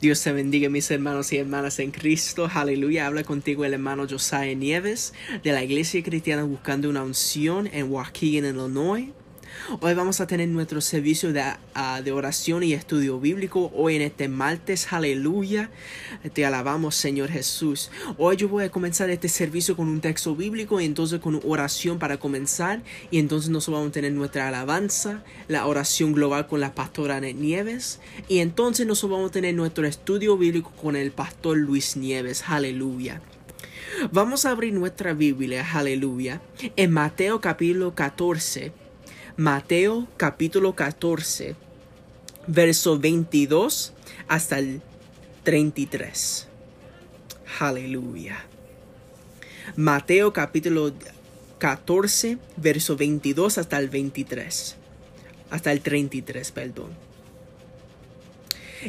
Dios te bendiga, mis hermanos y hermanas en Cristo. Aleluya. Habla contigo el hermano Josiah Nieves de la Iglesia Cristiana Buscando una Unción en Waukegan, Illinois. Hoy vamos a tener nuestro servicio de, ah, de, oración y estudio bíblico. Hoy en este martes, aleluya. Te alabamos, Señor Jesús. Hoy yo voy a comenzar este servicio con un texto bíblico y entonces con oración para comenzar. Y entonces nosotros vamos a tener nuestra alabanza, la oración global con la pastora Nieves. Y entonces nosotros vamos a tener nuestro estudio bíblico con el pastor Luis Nieves. Aleluya. Vamos a abrir nuestra Biblia, aleluya, en Mateo capítulo 14 Mateo capítulo 14, verso 22 hasta el 33. Aleluya. Mateo capítulo 14, verso 22 hasta el 23. Hasta el 33, perdón.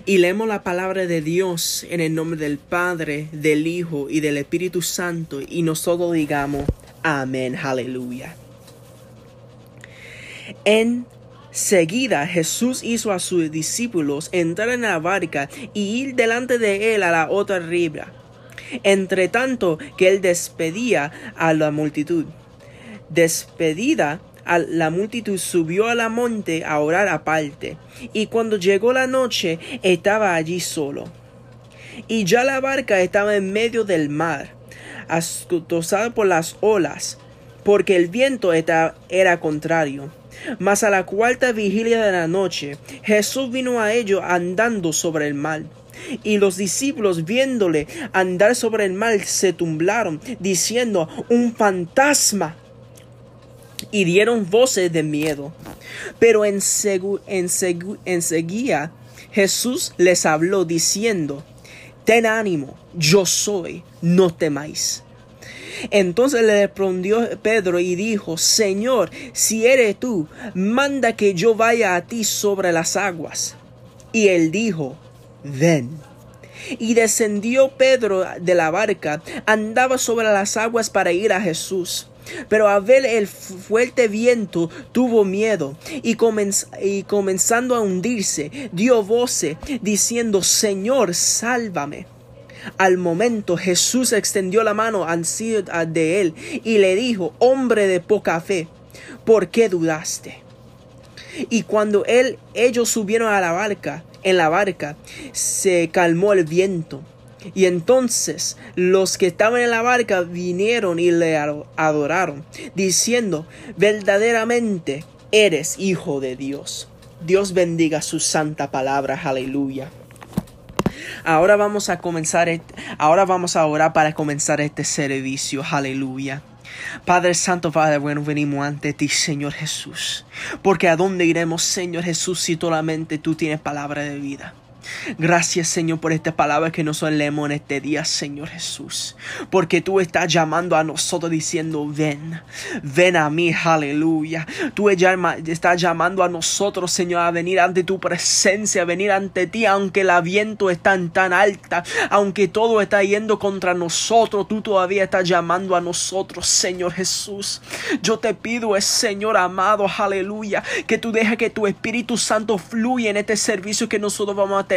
Y leemos la palabra de Dios en el nombre del Padre, del Hijo y del Espíritu Santo y nosotros digamos, amén, aleluya. En Seguida Jesús hizo a sus discípulos entrar en la barca y ir delante de él a la otra ribra, entre tanto que él despedía a la multitud. Despedida a la multitud subió a la monte a orar aparte, y cuando llegó la noche estaba allí solo. Y ya la barca estaba en medio del mar, ascotosada por las olas, porque el viento era contrario. Mas a la cuarta vigilia de la noche, Jesús vino a ellos andando sobre el mar. Y los discípulos viéndole andar sobre el mar se temblaron, diciendo, un fantasma. Y dieron voces de miedo. Pero enseguida Jesús les habló diciendo, Ten ánimo, yo soy, no temáis. Entonces le respondió Pedro y dijo, Señor, si eres tú, manda que yo vaya a ti sobre las aguas. Y él dijo, ven. Y descendió Pedro de la barca, andaba sobre las aguas para ir a Jesús. Pero a ver el fuerte viento tuvo miedo y, y, comenzando a hundirse, dio voces diciendo, Señor, sálvame. Al momento Jesús extendió la mano de él y le dijo, hombre de poca fe, ¿por qué dudaste? Y cuando él, ellos subieron a la barca, en la barca, se calmó el viento. Y entonces los que estaban en la barca vinieron y le adoraron, diciendo, verdaderamente eres hijo de Dios. Dios bendiga su santa palabra, aleluya. Ahora vamos a comenzar, ahora vamos a orar para comenzar este servicio. Aleluya. Padre Santo, Padre bueno, venimos ante ti, Señor Jesús. Porque a dónde iremos, Señor Jesús, si solamente tú tienes palabra de vida. Gracias Señor por esta palabra que nos leemos en este día, Señor Jesús. Porque tú estás llamando a nosotros diciendo, ven, ven a mí, aleluya. Tú estás llamando a nosotros, Señor, a venir ante tu presencia, a venir ante ti, aunque el viento está tan alta, aunque todo está yendo contra nosotros, tú todavía estás llamando a nosotros, Señor Jesús. Yo te pido, Señor amado, aleluya, que tú dejes que tu Espíritu Santo fluya en este servicio que nosotros vamos a tener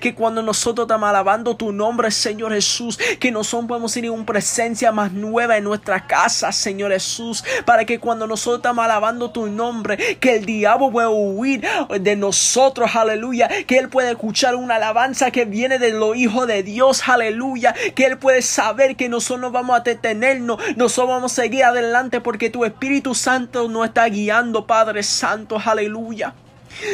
que cuando nosotros estamos alabando tu nombre, Señor Jesús, que nosotros podemos ir en una presencia más nueva en nuestra casa, Señor Jesús, para que cuando nosotros estamos alabando tu nombre, que el diablo pueda huir de nosotros, aleluya, que él puede escuchar una alabanza que viene de los hijos de Dios, aleluya, que él puede saber que nosotros no vamos a detenernos, nosotros vamos a seguir adelante porque tu Espíritu Santo nos está guiando, Padre Santo, aleluya.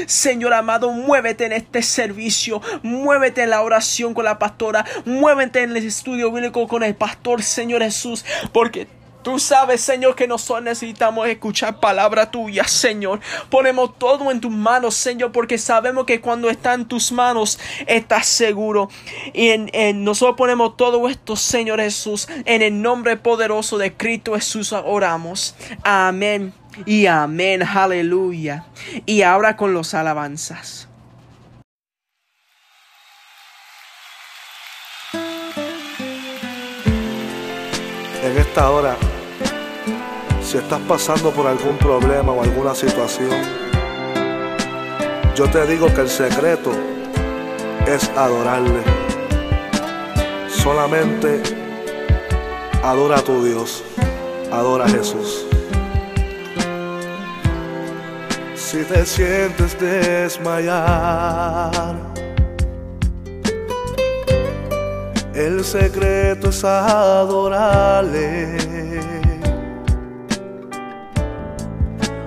Señor amado, muévete en este servicio, muévete en la oración con la pastora, muévete en el estudio bíblico con el pastor, Señor Jesús, porque Tú sabes, Señor, que nosotros necesitamos escuchar palabra tuya, Señor. Ponemos todo en tus manos, Señor, porque sabemos que cuando está en tus manos estás seguro. Y en, nosotros ponemos todo esto, Señor Jesús, en el nombre poderoso de Cristo Jesús oramos. Amén y amén, aleluya. Y ahora con los alabanzas. En esta hora, si estás pasando por algún problema o alguna situación, yo te digo que el secreto es adorarle. Solamente adora a tu Dios, adora a Jesús. Si te sientes desmayar, el secreto es adorarle.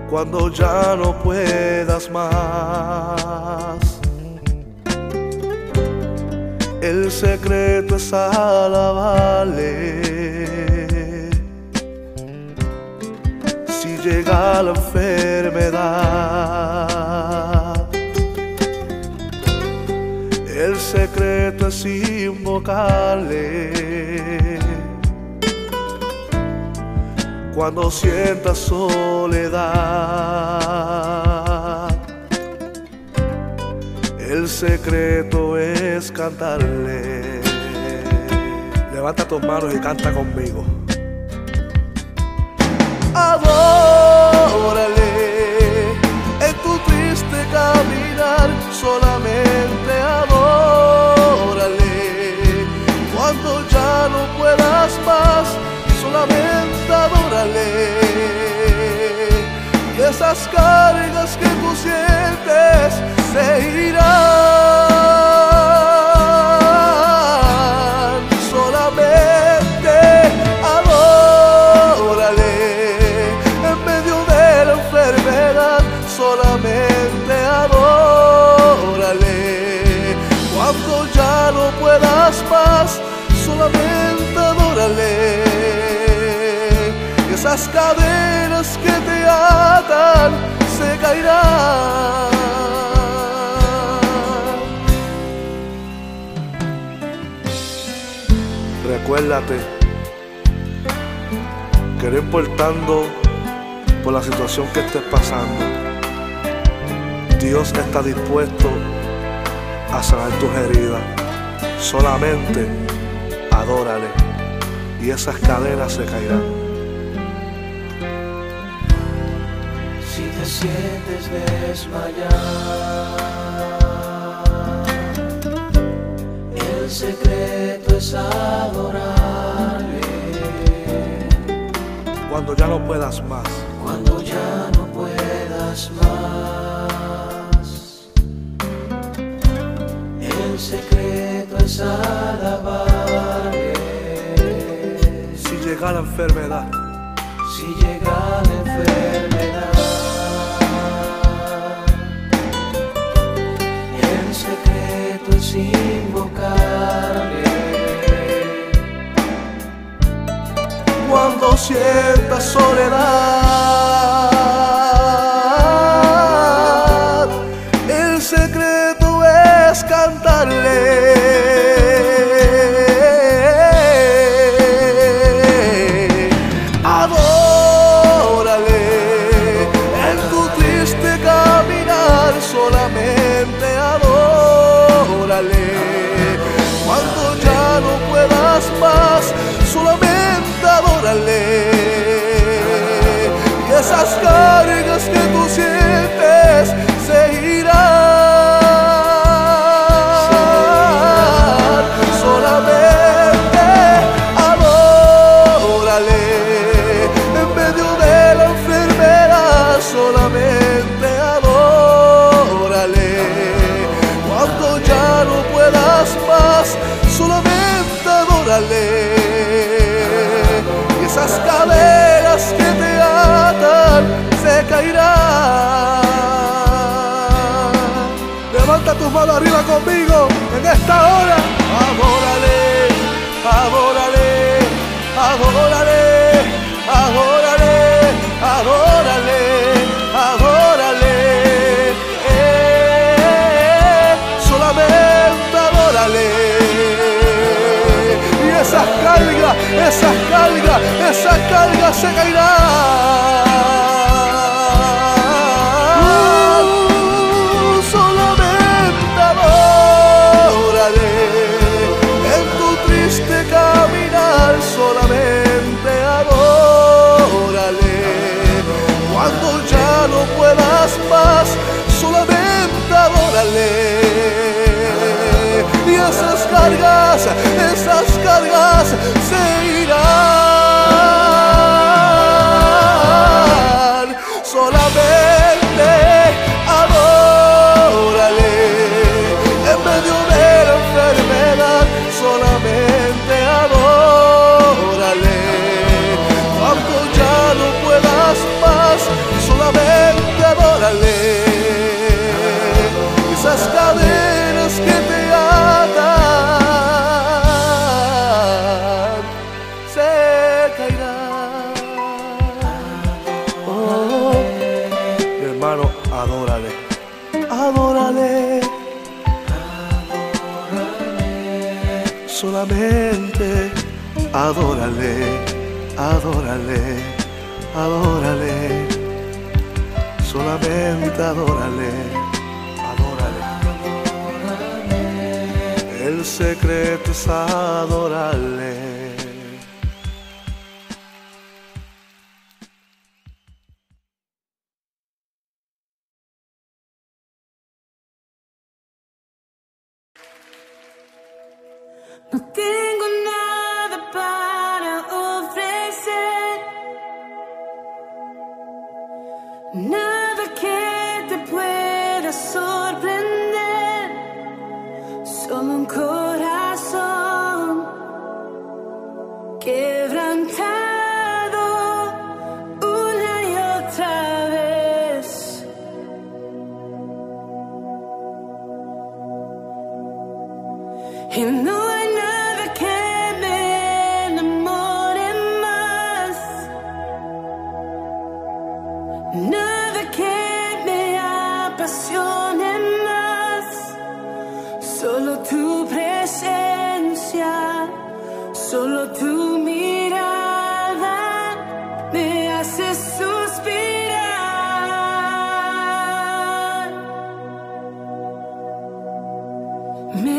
Cuando ya no puedas más, el secreto es alabarle. Llega la enfermedad, el secreto es invocarle. Cuando sientas soledad, el secreto es cantarle. Levanta tus manos y canta conmigo. Adórale en tu triste caminar, solamente adórale. Cuando ya no puedas más, solamente adórale. Y esas cargas que tú sientes se irán. Cadenas que te atan se caerán. Recuérdate que no importando por la situación que estés pasando, Dios está dispuesto a sanar tus heridas. Solamente adórale y esas cadenas se caerán. Sientes desmayar, el secreto es adorarle. Cuando ya no puedas más, Cuando ya no puedas más, el secreto es alabarle. si llega la enfermedad, sientas soledad, esta hora. Adórale, adórale, adórale, adórale, adórale, adórale. Eh, solamente adórale. Y esas cargas, esas cargas, esas cargas se caerán. esas cargas adórale, adórale, solamente adórale, adórale. El secreto es adorarle. Me.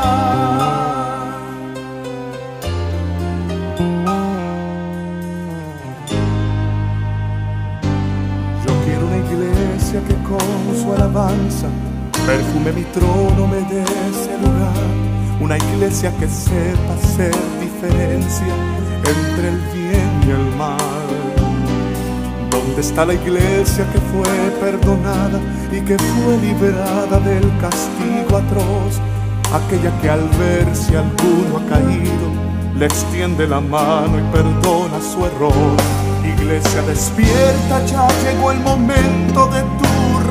Con su alabanza perfume mi trono, me dé ese lugar. Una iglesia que sepa hacer diferencia entre el bien y el mal. ¿Dónde está la iglesia que fue perdonada y que fue liberada del castigo atroz? Aquella que al ver si alguno ha caído, le extiende la mano y perdona su error Iglesia despierta, ya llegó el momento de tu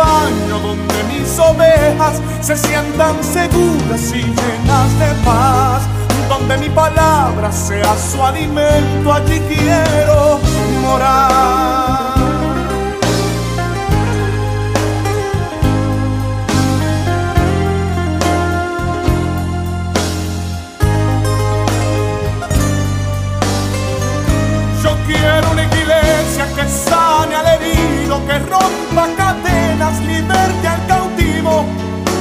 Rebaño donde mis ovejas se sientan seguras y llenas de paz. Donde mi palabra sea su alimento, allí quiero morar.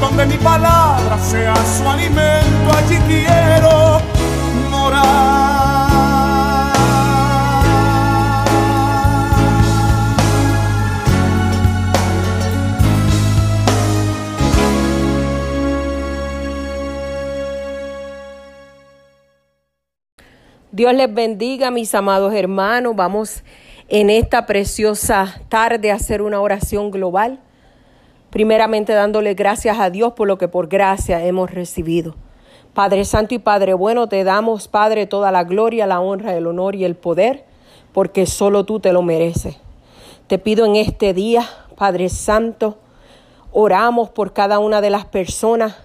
Donde mi palabra sea su alimento, allí quiero morar. Dios les bendiga, mis amados hermanos. Vamos en esta preciosa tarde hacer una oración global. Primeramente dándole gracias a Dios por lo que por gracia hemos recibido. Padre Santo y Padre bueno, te damos, Padre, toda la gloria, la honra, el honor y el poder, porque solo tú te lo mereces. Te pido en este día, Padre Santo, oramos por cada una de las personas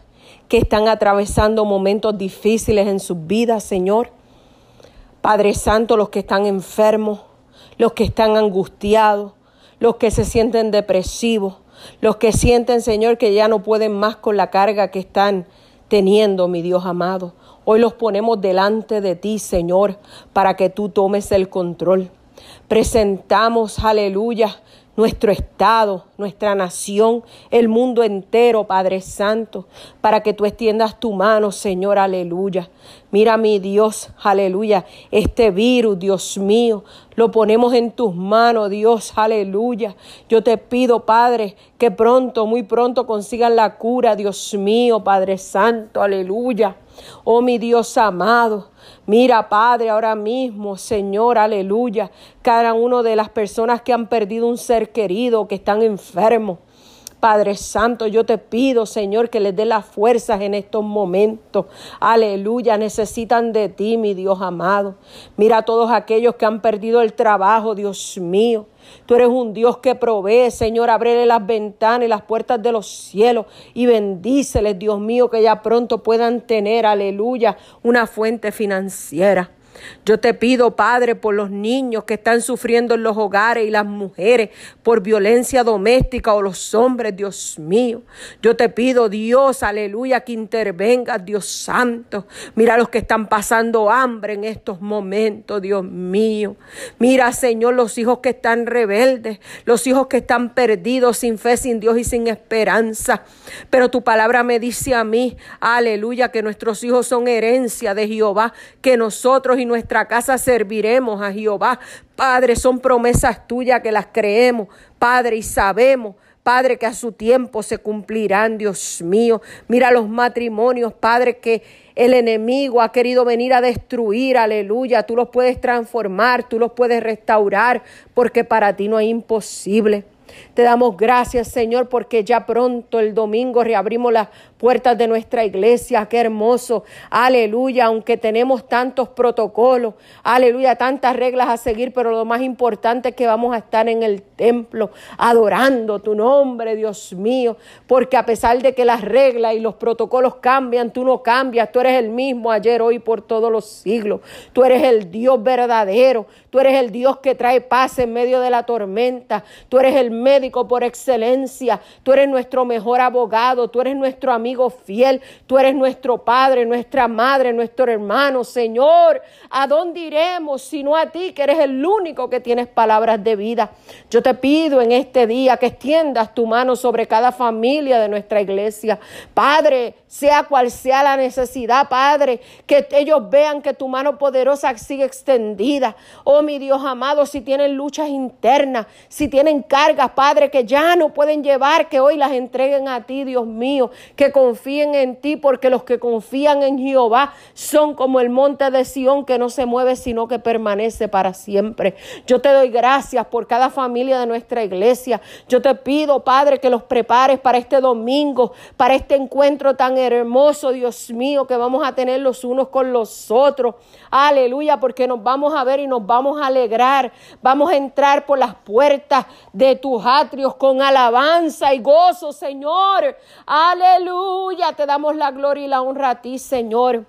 que están atravesando momentos difíciles en sus vidas, Señor. Padre Santo, los que están enfermos, los que están angustiados, los que se sienten depresivos, los que sienten, Señor, que ya no pueden más con la carga que están teniendo, mi Dios amado. Hoy los ponemos delante de ti, Señor, para que tú tomes el control. Presentamos, aleluya, nuestro estado, nuestra nación, el mundo entero, Padre Santo, para que tú extiendas tu mano, Señor, aleluya. Mira, mi Dios, aleluya, este virus, Dios mío, lo ponemos en tus manos, Dios, aleluya. Yo te pido, Padre, que pronto, muy pronto consigan la cura, Dios mío, Padre Santo, aleluya. Oh, mi Dios amado, Mira, Padre, ahora mismo, Señor, aleluya, cada una de las personas que han perdido un ser querido, que están enfermos. Padre Santo, yo te pido, Señor, que les dé las fuerzas en estos momentos. Aleluya, necesitan de ti, mi Dios amado. Mira a todos aquellos que han perdido el trabajo, Dios mío. Tú eres un Dios que provee, Señor. Ábrele las ventanas y las puertas de los cielos y bendíceles, Dios mío, que ya pronto puedan tener, aleluya, una fuente financiera. Yo te pido, Padre, por los niños que están sufriendo en los hogares y las mujeres por violencia doméstica o los hombres, Dios mío. Yo te pido, Dios, aleluya, que intervenga, Dios Santo. Mira los que están pasando hambre en estos momentos, Dios mío. Mira, Señor, los hijos que están rebeldes, los hijos que están perdidos sin fe, sin Dios y sin esperanza. Pero tu palabra me dice a mí, aleluya, que nuestros hijos son herencia de Jehová, que nosotros y nuestra casa serviremos a Jehová. Padre, son promesas tuyas que las creemos, Padre, y sabemos. Padre, que a su tiempo se cumplirán, Dios mío. Mira los matrimonios, Padre, que el enemigo ha querido venir a destruir, aleluya. Tú los puedes transformar, tú los puedes restaurar, porque para ti no hay imposible. Te damos gracias, Señor, porque ya pronto el domingo reabrimos las puertas de nuestra iglesia. Qué hermoso. Aleluya. Aunque tenemos tantos protocolos, aleluya, tantas reglas a seguir, pero lo más importante es que vamos a estar en el templo adorando tu nombre, Dios mío. Porque a pesar de que las reglas y los protocolos cambian, tú no cambias. Tú eres el mismo ayer, hoy, por todos los siglos. Tú eres el Dios verdadero. Tú eres el Dios que trae paz en medio de la tormenta. Tú eres el médico por excelencia. Tú eres nuestro mejor abogado. Tú eres nuestro amigo fiel. Tú eres nuestro Padre, nuestra Madre, nuestro hermano. Señor, ¿a dónde iremos sino a ti, que eres el único que tienes palabras de vida? Yo te pido en este día que extiendas tu mano sobre cada familia de nuestra iglesia. Padre, sea cual sea la necesidad, Padre, que ellos vean que tu mano poderosa sigue extendida. Oh, mi Dios amado, si tienen luchas internas, si tienen cargas, Padre, que ya no pueden llevar, que hoy las entreguen a ti, Dios mío, que confíen en ti, porque los que confían en Jehová son como el monte de Sión que no se mueve, sino que permanece para siempre. Yo te doy gracias por cada familia de nuestra iglesia. Yo te pido, Padre, que los prepares para este domingo, para este encuentro tan hermoso, Dios mío, que vamos a tener los unos con los otros. Aleluya, porque nos vamos a ver y nos vamos a alegrar. Vamos a entrar por las puertas de tus atrios con alabanza y gozo, Señor. Aleluya, te damos la gloria y la honra a ti, Señor.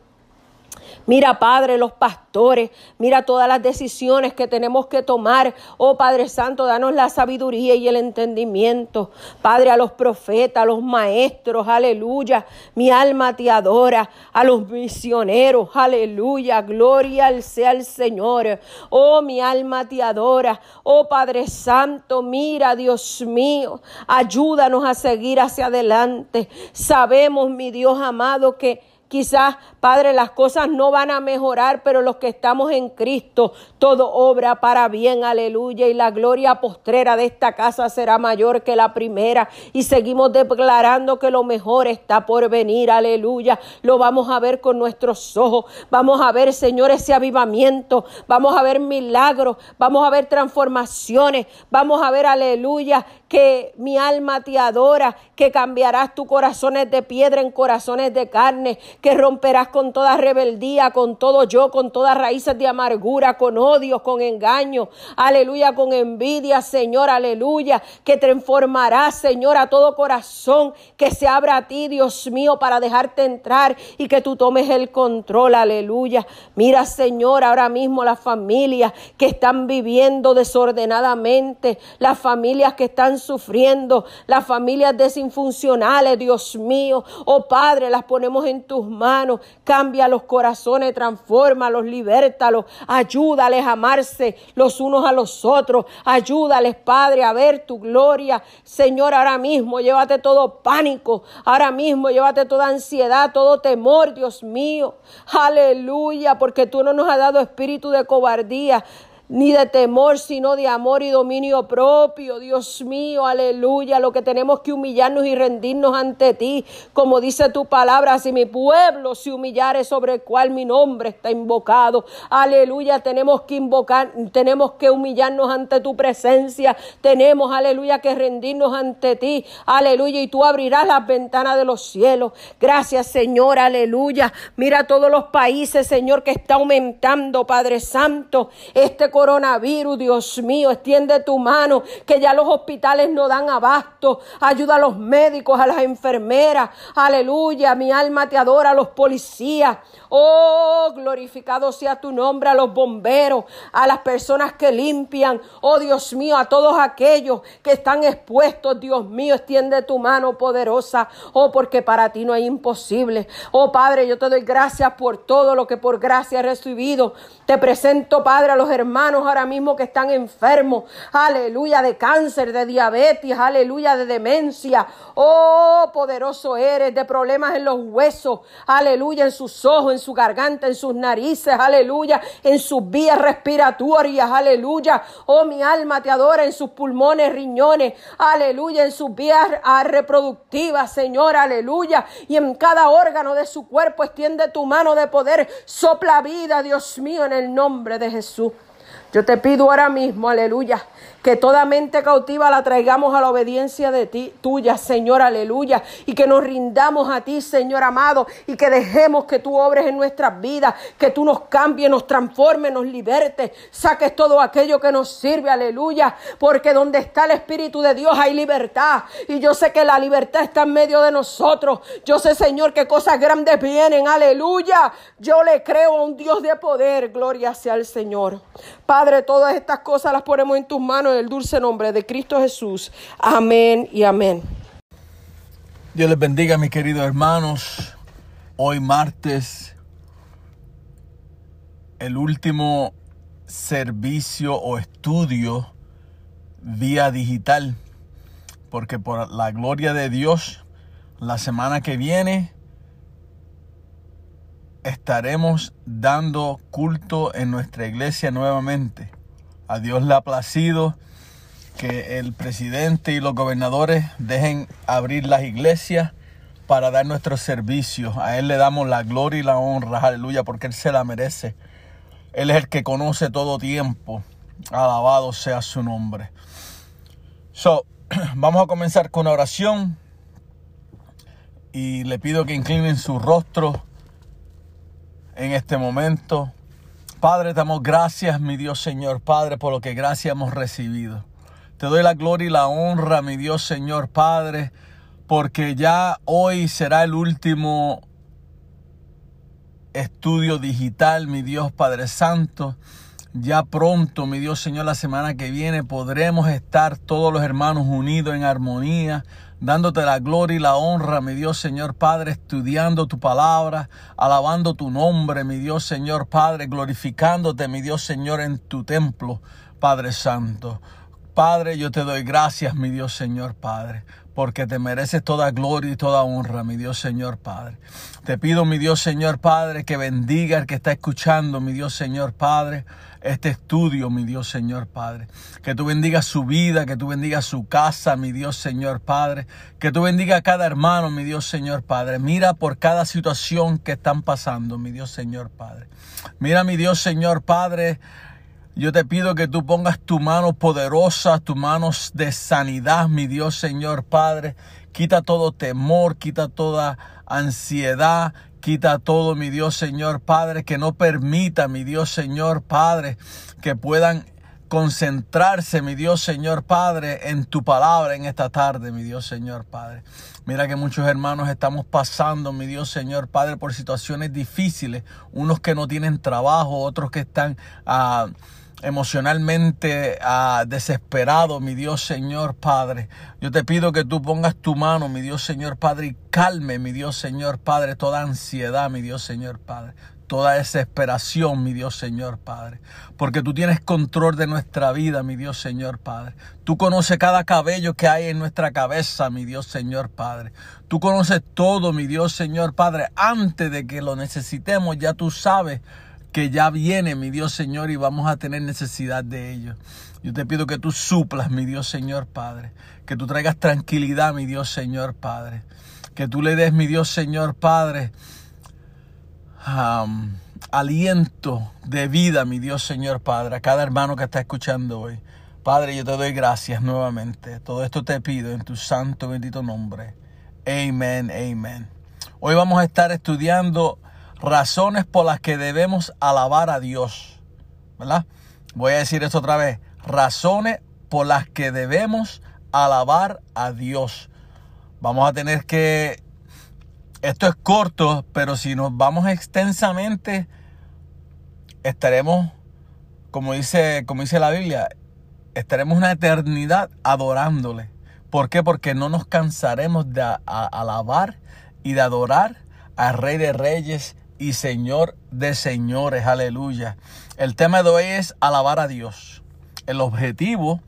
Mira, Padre, los pastores, mira todas las decisiones que tenemos que tomar. Oh Padre Santo, danos la sabiduría y el entendimiento. Padre, a los profetas, a los maestros, aleluya. Mi alma te adora. A los misioneros, aleluya. Gloria al sea el Señor. Oh, mi alma te adora. Oh Padre Santo, mira, Dios mío, ayúdanos a seguir hacia adelante. Sabemos, mi Dios amado, que Quizás, Padre, las cosas no van a mejorar, pero los que estamos en Cristo, todo obra para bien, aleluya. Y la gloria postrera de esta casa será mayor que la primera. Y seguimos declarando que lo mejor está por venir, aleluya. Lo vamos a ver con nuestros ojos. Vamos a ver, Señor, ese avivamiento. Vamos a ver milagros. Vamos a ver transformaciones. Vamos a ver, aleluya, que mi alma te adora, que cambiarás tus corazones de piedra en corazones de carne que romperás con toda rebeldía, con todo yo, con todas raíces de amargura, con odio, con engaño, aleluya, con envidia, Señor, aleluya, que transformarás, Señor, a todo corazón que se abra a ti, Dios mío, para dejarte entrar y que tú tomes el control, aleluya. Mira, Señor, ahora mismo las familias que están viviendo desordenadamente, las familias que están sufriendo, las familias desinfuncionales, Dios mío. Oh Padre, las ponemos en tus manos. Cambia los corazones, transfórmalos, libértalos, ayúdales a amarse los unos a los otros. Ayúdales, Padre, a ver tu gloria. Señor, ahora mismo llévate todo pánico. Ahora mismo llévate toda ansiedad, todo temor, Dios mío. Aleluya, porque tú no nos has dado espíritu de cobardía ni de temor, sino de amor y dominio propio. Dios mío, aleluya. Lo que tenemos que humillarnos y rendirnos ante ti, como dice tu palabra, si mi pueblo se humillare sobre el cual mi nombre está invocado. Aleluya, tenemos que invocar, tenemos que humillarnos ante tu presencia. Tenemos, aleluya, que rendirnos ante ti. Aleluya, y tú abrirás las ventanas de los cielos. Gracias, Señor, aleluya. Mira todos los países, Señor, que está aumentando, Padre Santo. Este coronavirus, Dios mío, extiende tu mano, que ya los hospitales no dan abasto. Ayuda a los médicos, a las enfermeras. Aleluya, mi alma te adora, a los policías. Oh, glorificado sea tu nombre, a los bomberos, a las personas que limpian. Oh, Dios mío, a todos aquellos que están expuestos, Dios mío, extiende tu mano poderosa. Oh, porque para ti no hay imposible. Oh, Padre, yo te doy gracias por todo lo que por gracia he recibido. Te presento, Padre, a los hermanos ahora mismo que están enfermos, aleluya, de cáncer, de diabetes, aleluya, de demencia. Oh, poderoso eres, de problemas en los huesos, aleluya, en sus ojos, en su garganta, en sus narices, aleluya, en sus vías respiratorias, aleluya. Oh, mi alma te adora en sus pulmones, riñones, aleluya, en sus vías reproductivas, Señor, aleluya. Y en cada órgano de su cuerpo extiende tu mano de poder, sopla vida, Dios mío, en el nombre de Jesús. Yo te pido ahora mismo, aleluya, que toda mente cautiva la traigamos a la obediencia de ti, tuya, Señor, aleluya, y que nos rindamos a ti, Señor amado, y que dejemos que tú obres en nuestras vidas, que tú nos cambies, nos transformes, nos libertes, saques todo aquello que nos sirve, aleluya, porque donde está el Espíritu de Dios hay libertad, y yo sé que la libertad está en medio de nosotros, yo sé, Señor, que cosas grandes vienen, aleluya, yo le creo a un Dios de poder, gloria sea al Señor. Padre, todas estas cosas las ponemos en tus manos en el dulce nombre de Cristo Jesús. Amén y amén. Dios les bendiga, mis queridos hermanos. Hoy martes, el último servicio o estudio vía digital, porque por la gloria de Dios, la semana que viene estaremos dando culto en nuestra iglesia nuevamente. A Dios le ha placido que el presidente y los gobernadores dejen abrir las iglesias para dar nuestros servicios. A Él le damos la gloria y la honra, aleluya, porque Él se la merece. Él es el que conoce todo tiempo. Alabado sea su nombre. So, vamos a comenzar con oración. Y le pido que inclinen su rostro en este momento. Padre, te damos gracias, mi Dios Señor, Padre, por lo que gracias hemos recibido. Te doy la gloria y la honra, mi Dios Señor, Padre, porque ya hoy será el último estudio digital, mi Dios Padre Santo. Ya pronto, mi Dios Señor, la semana que viene podremos estar todos los hermanos unidos en armonía, dándote la gloria y la honra, mi Dios Señor Padre, estudiando tu palabra, alabando tu nombre, mi Dios Señor Padre, glorificándote, mi Dios Señor, en tu templo, Padre Santo. Padre, yo te doy gracias, mi Dios Señor Padre, porque te mereces toda gloria y toda honra, mi Dios Señor Padre. Te pido, mi Dios Señor Padre, que bendiga al que está escuchando, mi Dios Señor Padre, este estudio, mi Dios Señor Padre. Que tú bendigas su vida, que tú bendigas su casa, mi Dios Señor Padre. Que tú bendiga a cada hermano, mi Dios Señor Padre. Mira por cada situación que están pasando, mi Dios Señor Padre. Mira, mi Dios Señor Padre Yo te pido que tú pongas tu mano poderosa, tus manos de sanidad, mi Dios Señor Padre. Quita todo temor, quita toda ansiedad, quita todo, mi Dios Señor Padre, que no permita, mi Dios Señor Padre, que puedan concentrarse, mi Dios Señor Padre, en tu palabra en esta tarde, mi Dios Señor Padre. Mira que muchos hermanos estamos pasando, mi Dios Señor Padre, por situaciones difíciles, unos que no tienen trabajo, otros que están ah, emocionalmente ah, desesperados, mi Dios Señor Padre. Yo te pido que tú pongas tu mano, mi Dios Señor Padre, y calme, mi Dios Señor Padre, toda ansiedad, mi Dios Señor Padre toda desesperación, mi Dios Señor Padre. Porque tú tienes control de nuestra vida, mi Dios Señor Padre. Tú conoces cada cabello que hay en nuestra cabeza, mi Dios Señor Padre. Tú conoces todo, mi Dios Señor Padre. Antes de que lo necesitemos, ya tú sabes que ya viene, mi Dios Señor, y vamos a tener necesidad de ello. Yo te pido que tú suplas, mi Dios Señor Padre. Que tú traigas tranquilidad, mi Dios Señor Padre. Que tú le des, mi Dios Señor Padre, aliento de vida, mi Dios Señor Padre, a cada hermano que está escuchando hoy. Padre, yo te doy gracias nuevamente. Todo esto te pido en tu santo bendito nombre. Amén, amén. Hoy vamos a estar estudiando razones por las que debemos alabar a Dios. ¿Verdad? Voy a decir esto otra vez. Razones por las que debemos alabar a Dios. Vamos a tener que esto es corto, pero si nos vamos extensamente, estaremos, como dice, como dice la Biblia, estaremos una eternidad adorándole. ¿Por qué? Porque no nos cansaremos de alabar y de adorar al Rey de Reyes y Señor de Señores. Aleluya. El tema de hoy es alabar a Dios. El objetivo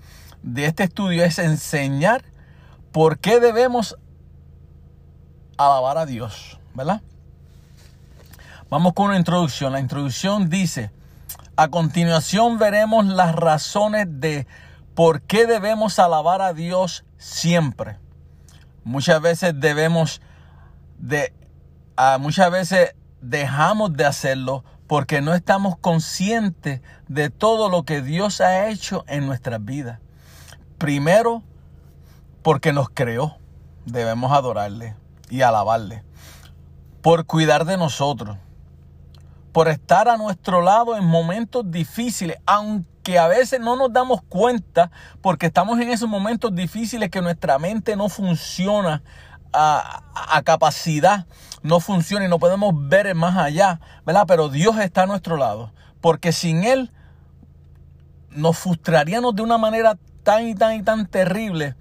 de este estudio es enseñar por qué debemos alabar a Dios, ¿verdad? Vamos con una introducción. La introducción dice, a continuación veremos las razones de por qué debemos alabar a Dios siempre. Muchas veces debemos de, muchas veces dejamos de hacerlo porque no estamos conscientes de todo lo que Dios ha hecho en nuestras vidas. Primero, porque nos creó, debemos adorarle y alabarle. Por cuidar de nosotros. Por estar a nuestro lado en momentos difíciles, aunque a veces no nos damos cuenta porque estamos en esos momentos difíciles que nuestra mente no funciona a, a, capacidad, no funciona y no podemos ver más allá, ¿verdad? Pero Dios está a nuestro lado, porque sin Él nos frustraríamos de una manera tan y tan y tan terrible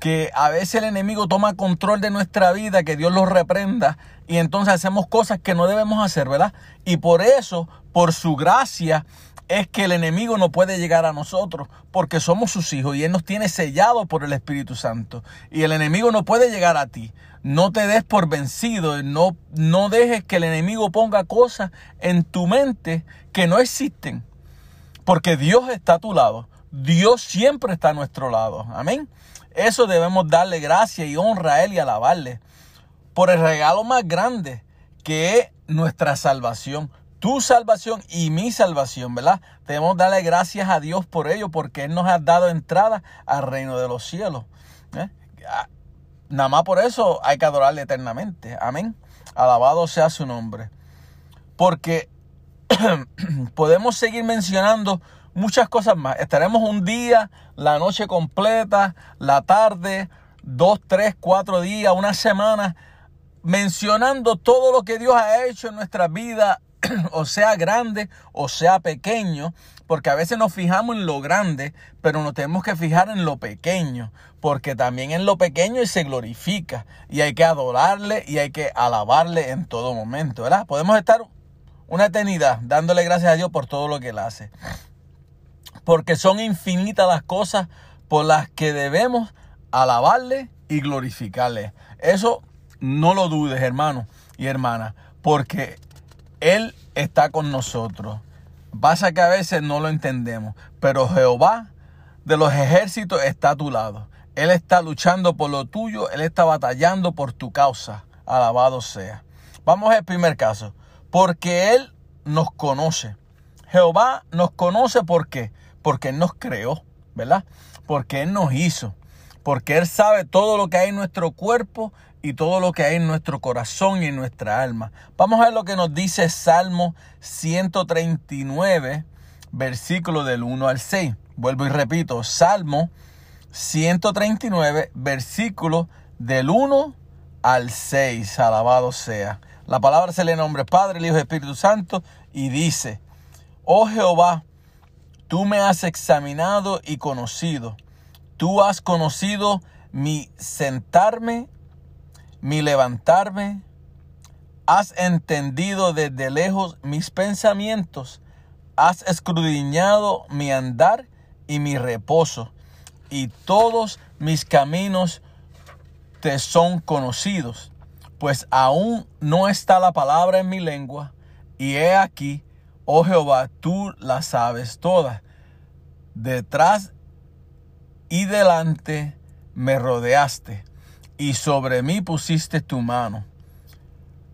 que a veces el enemigo toma control de nuestra vida, que Dios lo reprenda y entonces hacemos cosas que no debemos hacer, ¿verdad? Y por eso, por su gracia, es que el enemigo no puede llegar a nosotros, porque somos sus hijos y Él nos tiene sellado por el Espíritu Santo. Y el enemigo no puede llegar a ti. No te des por vencido, no, no dejes que el enemigo ponga cosas en tu mente que no existen, porque Dios está a tu lado. Dios siempre está a nuestro lado. Amén. Eso debemos darle gracia y honra a Él y alabarle por el regalo más grande que es nuestra salvación. Tu salvación y mi salvación, ¿verdad? Debemos darle gracias a Dios por ello, porque Él nos ha dado entrada al reino de los cielos. ¿eh? Ah, nada más por eso hay que adorarle eternamente. Amén. Alabado sea su nombre. Porque podemos seguir mencionando muchas cosas más. Estaremos un día, la noche completa, la tarde, dos, tres, cuatro días, una semana, mencionando todo lo que Dios ha hecho en nuestra vida, o sea grande o sea pequeño, porque a veces nos fijamos en lo grande, pero nos tenemos que fijar en lo pequeño, porque también en lo pequeño se glorifica y hay que adorarle y hay que alabarle en todo momento, ¿verdad? Podemos estar una eternidad dándole gracias a Dios por todo lo que Él hace porque son infinitas las cosas por las que debemos alabarle y glorificarle. Eso no lo dudes, hermano y hermana, porque Él está con nosotros. Pasa que a veces no lo entendemos, pero Jehová de los ejércitos está a tu lado. Él está luchando por lo tuyo, Él está batallando por tu causa. Alabado sea. Vamos al primer caso. Porque Él nos conoce. Jehová nos conoce por qué? Porque Él nos creó, ¿verdad? Porque Él nos hizo. Porque Él sabe todo lo que hay en nuestro cuerpo y todo lo que hay en nuestro corazón y en nuestra alma. Vamos a ver lo que nos dice Salmo 139, versículo del 1 al 6. Vuelvo y repito, Salmo 139, versículo del 1 al 6. Alabado sea. La palabra se le nombra Padre, el Hijo y Espíritu Santo y dice, oh Jehová, tú me has examinado y conocido. Tú has conocido mi sentarme, mi levantarme. Has entendido desde lejos mis pensamientos. Has escudriñado mi andar y mi reposo y todos mis caminos te son conocidos, pues aún no está la palabra en mi lengua, y he aquí, oh Jehová, tú la sabes toda. Detrás y delante me rodeaste, y sobre mí pusiste tu mano.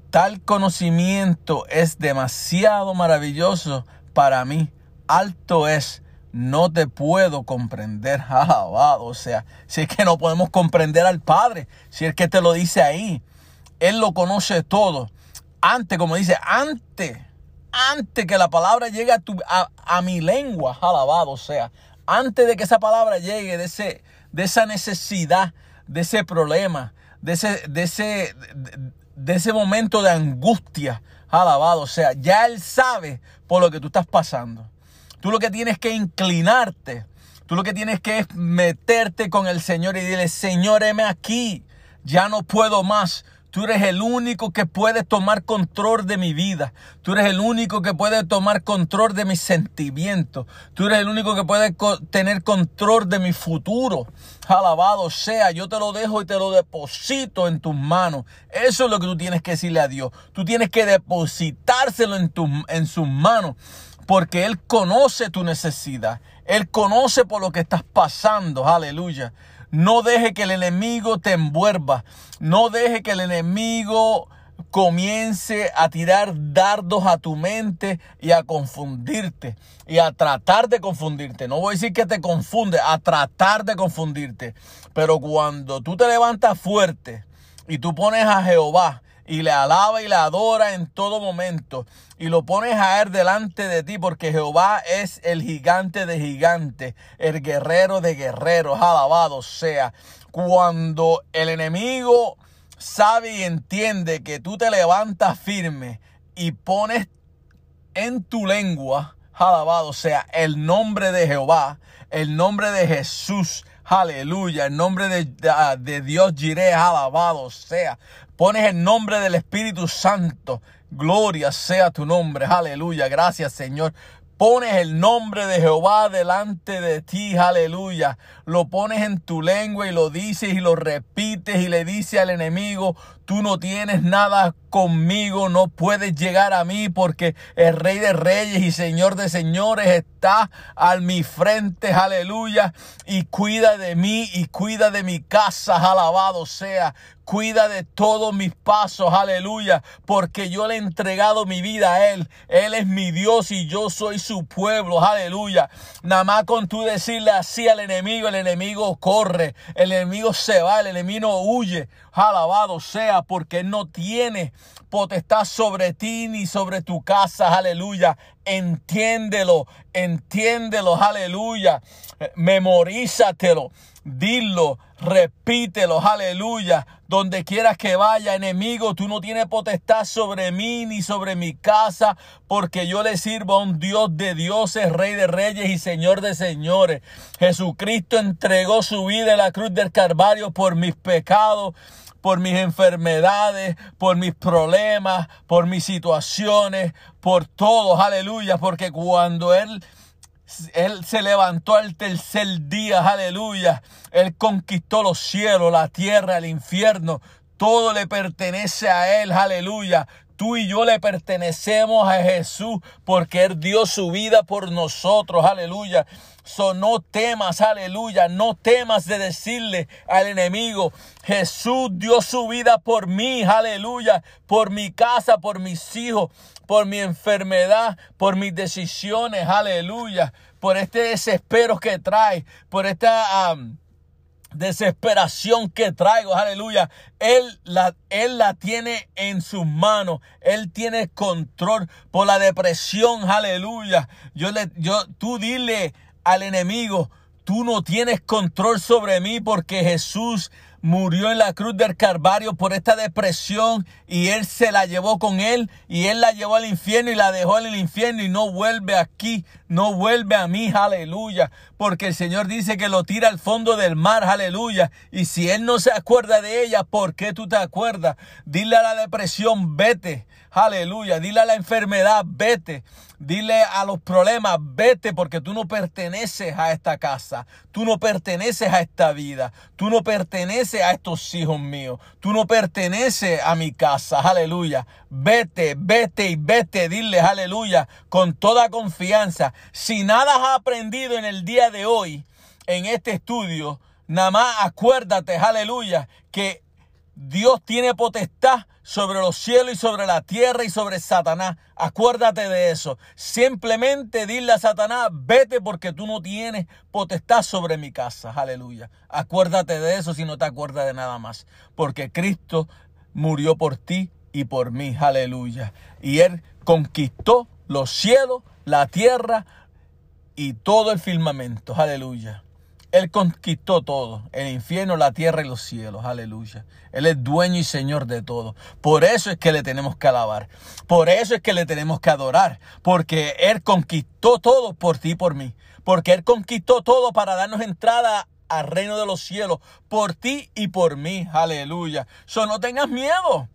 Tal conocimiento es demasiado maravilloso para mí, alto es no te puedo comprender. Alabado. O sea, si es que no podemos comprender al Padre, si es que te lo dice ahí, Él lo conoce todo. Antes, como dice, antes, antes que la palabra llegue a, tu, a, mi lengua, alabado. Sea, antes de que esa palabra llegue, de, ese, de esa necesidad, de ese problema, de ese, de ese, de ese momento de angustia, alabado. O sea, ya Él sabe por lo que tú estás pasando. Tú lo que tienes que inclinarte. Tú lo que tienes que es meterte con el Señor y decirle, Señor, heme aquí. Ya no puedo más. Tú eres el único que puede tomar control de mi vida. Tú eres el único que puede tomar control de mis sentimientos. Tú eres el único que puede tener control de mi futuro. Alabado sea, yo te lo dejo y te lo deposito en tus manos. Eso es lo que tú tienes que decirle a Dios. Tú tienes que depositárselo en, en sus manos porque Él conoce tu necesidad. Él conoce por lo que estás pasando. Aleluya. No deje que el enemigo te envuelva. No deje que el enemigo comience a tirar dardos a tu mente y a confundirte y a tratar de confundirte. No voy a decir que te confunde, a tratar de confundirte. Pero cuando tú te levantas fuerte y tú pones a Jehová y le alaba y le adora en todo momento y lo pones a él delante de ti porque Jehová es el gigante de gigantes, el guerrero de guerreros, alabado sea. Cuando el enemigo sabe y entiende que tú te levantas firme y pones en tu lengua, alabado sea, el nombre de Jehová, el nombre de Jesús, Aleluya. El nombre de, de, Dios Jireh, alabado sea. Pones el nombre del Espíritu Santo. Gloria sea tu nombre. Aleluya. Gracias, Señor. Pones el nombre de Jehová delante de ti, aleluya. Lo pones en tu lengua y lo dices y lo repites y le dices al enemigo, tú no tienes nada conmigo, no puedes llegar a mí porque el Rey de Reyes y Señor de Señores está a mi frente, aleluya, y cuida de mí y cuida de mi casa, alabado sea. Cuida de todos mis pasos, aleluya, porque yo le he entregado mi vida a Él. Él es mi Dios y yo soy su pueblo, aleluya. Nada más con tú decirle así al enemigo, el enemigo corre, el enemigo se va, el enemigo huye. Alabado sea, porque no tiene potestad sobre ti ni sobre tu casa, aleluya. Entiéndelo, entiéndelo, aleluya. Memorízatelo, dilo, repítelo, aleluya. Donde quieras que vaya, enemigo, tú no tienes potestad sobre mí ni sobre mi casa, porque yo le sirvo a un Dios de dioses, Rey de reyes y Señor de señores. Jesucristo entregó su vida en la cruz del Calvario por mis pecados por mis enfermedades, por mis problemas, por mis situaciones, por todo, aleluya, porque cuando Él él se levantó al tercer día, aleluya. Él conquistó los cielos, la tierra, el infierno. Todo le pertenece a Él, aleluya. Tú y yo le pertenecemos a Jesús porque Él dio su vida por nosotros, aleluya. So, no temas, aleluya, no temas de decirle al enemigo, Jesús dio su vida por mí, aleluya, por mi casa, por mis hijos, por mi enfermedad, por mis decisiones, aleluya, por este desespero que trae, por esta... desesperación que traigo, aleluya. Él la, él la tiene en sus manos. Él tiene control por la depresión, aleluya. Yo le, yo, tú dile al enemigo, tú no tienes control sobre mí porque Jesús murió en la cruz del Calvario por esta depresión y él se la llevó con él y él la llevó al infierno y la dejó en el infierno y no vuelve aquí, no vuelve a mí, aleluya, porque el Señor dice que lo tira al fondo del mar, aleluya, y si él no se acuerda de ella, ¿por qué tú te acuerdas? Dile a la depresión, vete, aleluya, dile a la enfermedad, vete, dile a los problemas, vete, porque tú no perteneces a esta casa, tú no perteneces a esta vida, tú no perteneces a estos hijos míos, tú no perteneces a mi casa, aleluya, vete, vete y vete, dile, aleluya, con toda confianza. Si nada has aprendido en el día de hoy, en este estudio, nada más acuérdate, aleluya, que Dios tiene potestad sobre los cielos y sobre la tierra y sobre Satanás. Acuérdate de eso. Simplemente dile a Satanás, vete porque tú no tienes potestad sobre mi casa. Aleluya. Acuérdate de eso si no te acuerdas de nada más. Porque Cristo murió por ti y por mí. Aleluya. Y Él conquistó los cielos, la tierra y todo el firmamento. Aleluya. Él conquistó todo, el infierno, la tierra y los cielos. Aleluya. Él es dueño y señor de todo. Por eso es que le tenemos que alabar. Por eso es que le tenemos que adorar. Porque Él conquistó todo por ti y por mí. Porque Él conquistó todo para darnos entrada al reino de los cielos. Por ti y por mí. Aleluya. So, no tengas miedo.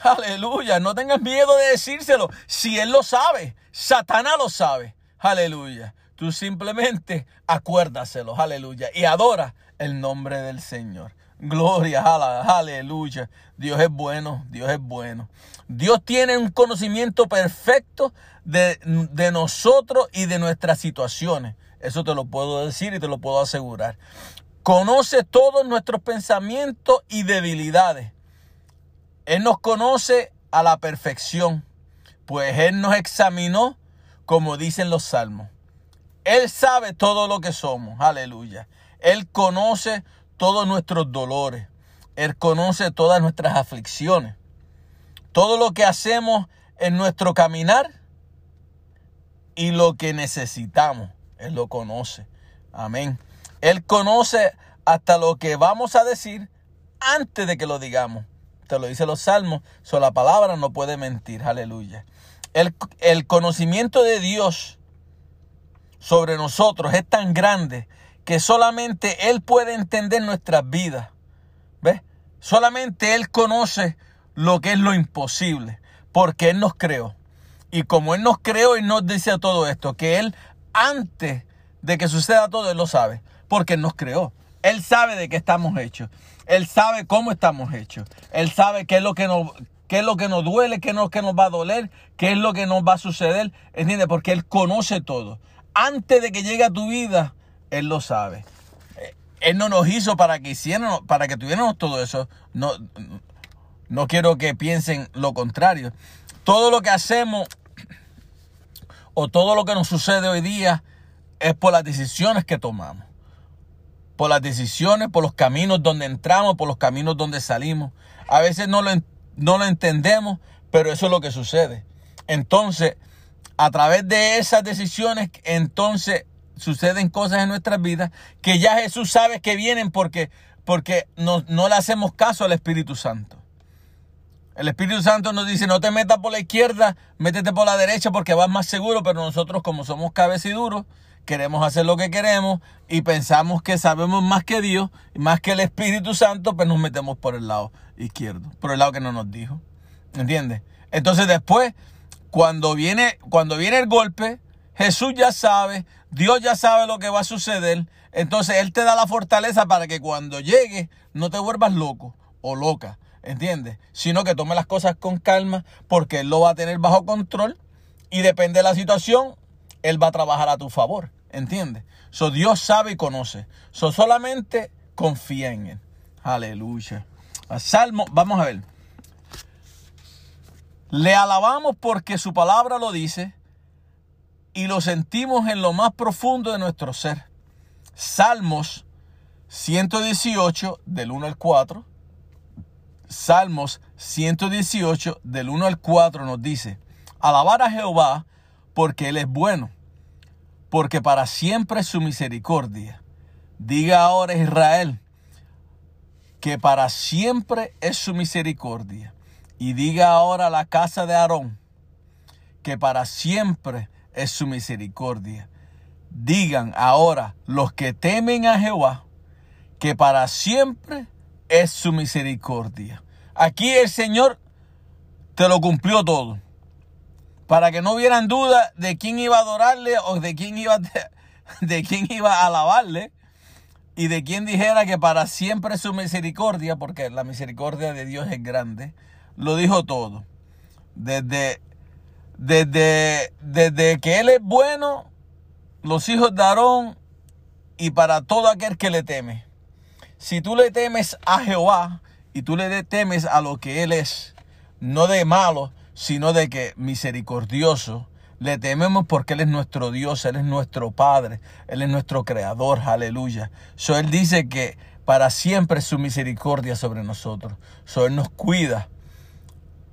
Aleluya. No tengas miedo de decírselo. Si Él lo sabe. Satanás lo sabe. Aleluya. Tú simplemente acuérdaselo, aleluya, y adora el nombre del Señor. Gloria, aleluya. Dios es bueno, Dios es bueno. Dios tiene un conocimiento perfecto de, de nosotros y de nuestras situaciones. Eso te lo puedo decir y te lo puedo asegurar. Conoce todos nuestros pensamientos y debilidades. Él nos conoce a la perfección, pues Él nos examinó como dicen los salmos. Él sabe todo lo que somos, aleluya. Él conoce todos nuestros dolores. Él conoce todas nuestras aflicciones. Todo lo que hacemos en nuestro caminar y lo que necesitamos. Él lo conoce. Amén. Él conoce hasta lo que vamos a decir antes de que lo digamos. Te lo dice los salmos. So, la palabra no puede mentir. Aleluya. El, el conocimiento de Dios sobre nosotros es tan grande que solamente Él puede entender nuestras vidas. ¿Ves? Solamente Él conoce lo que es lo imposible, porque Él nos creó. Y como Él nos creó, Él nos dice todo esto, que Él antes de que suceda todo, Él lo sabe, porque Él nos creó. Él sabe de qué estamos hechos. Él sabe cómo estamos hechos. Él sabe qué es lo que nos, qué es lo que nos duele, qué es lo que nos va a doler, qué es lo que nos va a suceder. ¿Entiendes? Porque Él conoce todo. Antes de que llegue a tu vida, Él lo sabe. Eh, Él no nos hizo para que hiciéramos, para que tuviéramos todo eso. No, no quiero que piensen lo contrario. Todo lo que hacemos o todo lo que nos sucede hoy día es por las decisiones que tomamos. Por las decisiones, por los caminos donde entramos, por los caminos donde salimos. A veces no lo, no lo entendemos, pero eso es lo que sucede. Entonces, a través de esas decisiones, entonces suceden cosas en nuestras vidas que ya Jesús sabe que vienen porque, porque no, no le hacemos caso al Espíritu Santo. El Espíritu Santo nos dice, no te metas por la izquierda, métete por la derecha porque vas más seguro, pero nosotros como somos cabeciduros, queremos hacer lo que queremos y pensamos que sabemos más que Dios, más que el Espíritu Santo, pues nos metemos por el lado izquierdo, por el lado que no nos dijo. ¿Entiendes? Entonces después, cuando viene, cuando viene el golpe, Jesús ya sabe, Dios ya sabe lo que va a suceder. Entonces Él te da la fortaleza para que cuando llegue no te vuelvas loco o loca. ¿Entiendes? Sino que tome las cosas con calma porque Él lo va a tener bajo control y depende de la situación, Él va a trabajar a tu favor. ¿Entiendes? So Dios sabe y conoce. So solamente confía en Él. Aleluya. Salmo, vamos a ver. Le alabamos porque su palabra lo dice y lo sentimos en lo más profundo de nuestro ser. Salmos 118 del 1 al 4. Salmos 118 del 1 al 4 nos dice, alabar a Jehová porque Él es bueno, porque para siempre es su misericordia. Diga ahora Israel que para siempre es su misericordia. Y diga ahora la casa de Aarón que para siempre es su misericordia. Digan ahora los que temen a Jehová que para siempre es su misericordia. Aquí el Señor te lo cumplió todo. Para que no hubieran duda de quién iba a adorarle o de quién iba, de quién iba a alabarle. Y de quién dijera que para siempre es su misericordia, porque la misericordia de Dios es grande. Lo dijo todo. Desde, desde, desde que Él es bueno, los hijos de Aarón y para todo aquel que le teme. Si tú le temes a Jehová y tú le temes a lo que Él es, no de malo, sino de que misericordioso, le tememos porque Él es nuestro Dios, Él es nuestro Padre, Él es nuestro Creador, aleluya. So, Él dice que para siempre su misericordia sobre nosotros. So, Él nos cuida,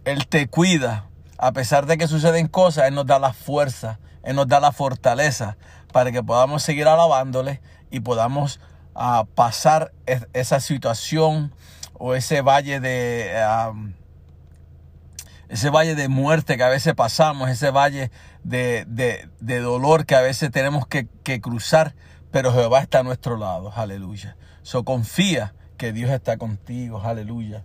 Él te cuida. A pesar de que suceden cosas, Él nos da la fuerza, Él nos da la fortaleza para que podamos seguir alabándole y podamos a pasar esa situación o ese valle de ese valle de muerte que a veces pasamos, ese valle de, dolor que a veces tenemos que, que, cruzar, pero Jehová está a nuestro lado, aleluya. So confía que Dios está contigo, aleluya.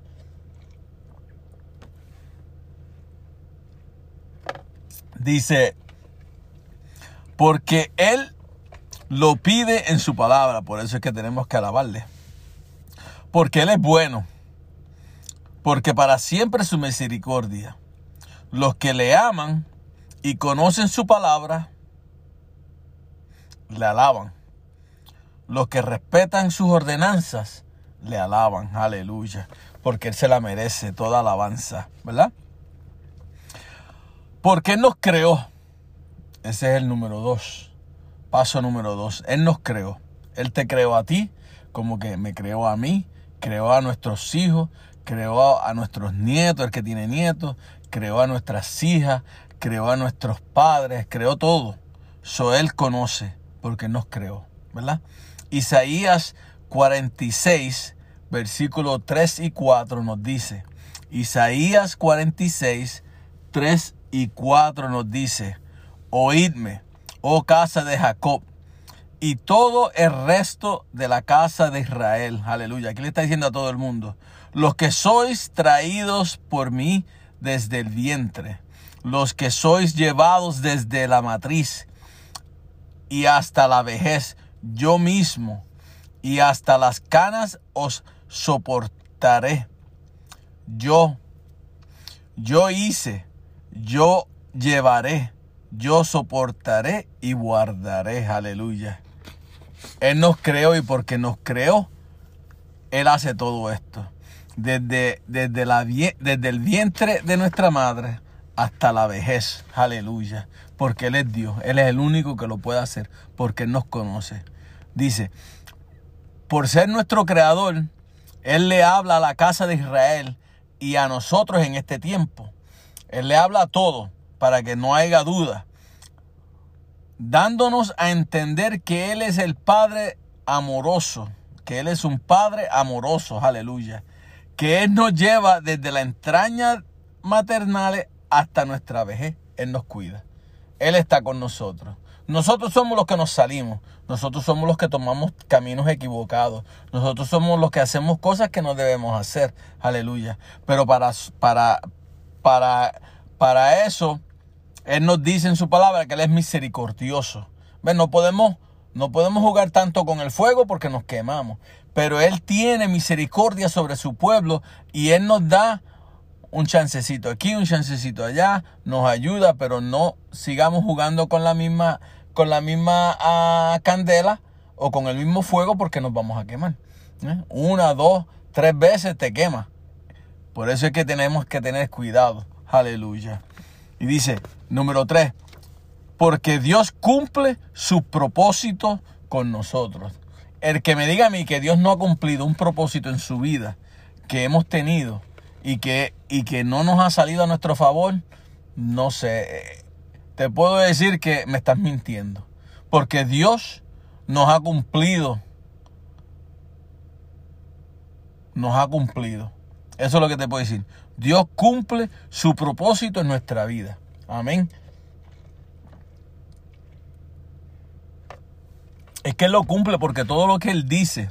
Dice, porque Él lo pide en su palabra, por eso es que tenemos que alabarle. Porque Él es bueno, porque para siempre su misericordia. Los que le aman y conocen su palabra, le alaban. Los que respetan sus ordenanzas, le alaban. Aleluya. Porque Él se la merece, toda alabanza, ¿verdad? Porque Él nos creó. Ese es el número dos. Paso número dos, Él nos creó. Él te creó a ti, como que me creó a mí, creó a nuestros hijos, creó a nuestros nietos, el que tiene nietos, creó a nuestras hijas, creó a nuestros padres, creó todo. So Él conoce, porque nos creó, ¿verdad? Isaías 46, versículo 3 y 4 nos dice, Isaías 46, 3 y 4 nos dice, oídme oh casa de Jacob, y todo el resto de la casa de Israel. Aleluya. Aquí le está diciendo a todo el mundo, los que sois traídos por mí desde el vientre, los que sois llevados desde la matriz y hasta la vejez, yo mismo, y hasta las canas os soportaré. Yo, yo hice, yo llevaré yo soportaré y guardaré. Aleluya. Él nos creó y porque nos creó, Él hace todo esto. Desde, desde, el vientre de nuestra madre hasta la vejez. Aleluya. Porque Él es Dios. Él es el único que lo puede hacer. Porque Él nos conoce. Dice, por ser nuestro creador, Él le habla a la casa de Israel y a nosotros en este tiempo. Él le habla a todos para que no haya duda, dándonos a entender que Él es el Padre amoroso, que Él es un Padre amoroso, aleluya, que Él nos lleva desde la entraña maternal hasta nuestra vejez, Él nos cuida, Él está con nosotros. Nosotros somos los que nos salimos, nosotros somos los que tomamos caminos equivocados, nosotros somos los que hacemos cosas que no debemos hacer, aleluya. Pero para, para, para, para eso él nos dice en su palabra que Él es misericordioso. No podemos, no podemos jugar tanto con el fuego porque nos quemamos. Pero Él tiene misericordia sobre su pueblo y Él nos da un chancecito aquí, un chancecito allá, nos ayuda, pero no sigamos jugando con la misma con la misma ah, candela o con el mismo fuego porque nos vamos a quemar. ¿eh? Una, dos, tres veces te quema. Por eso es que tenemos que tener cuidado. Aleluya. Y dice, número tres, porque Dios cumple sus propósitos con nosotros. El que me diga a mí que Dios no ha cumplido un propósito en su vida que hemos tenido y que, y que no nos ha salido a nuestro favor, no sé, te puedo decir que me estás mintiendo. Porque Dios nos ha cumplido. Nos ha cumplido. Eso es lo que te puedo decir. Dios cumple su propósito en nuestra vida. Amén. Es que Él lo cumple porque todo lo que Él dice,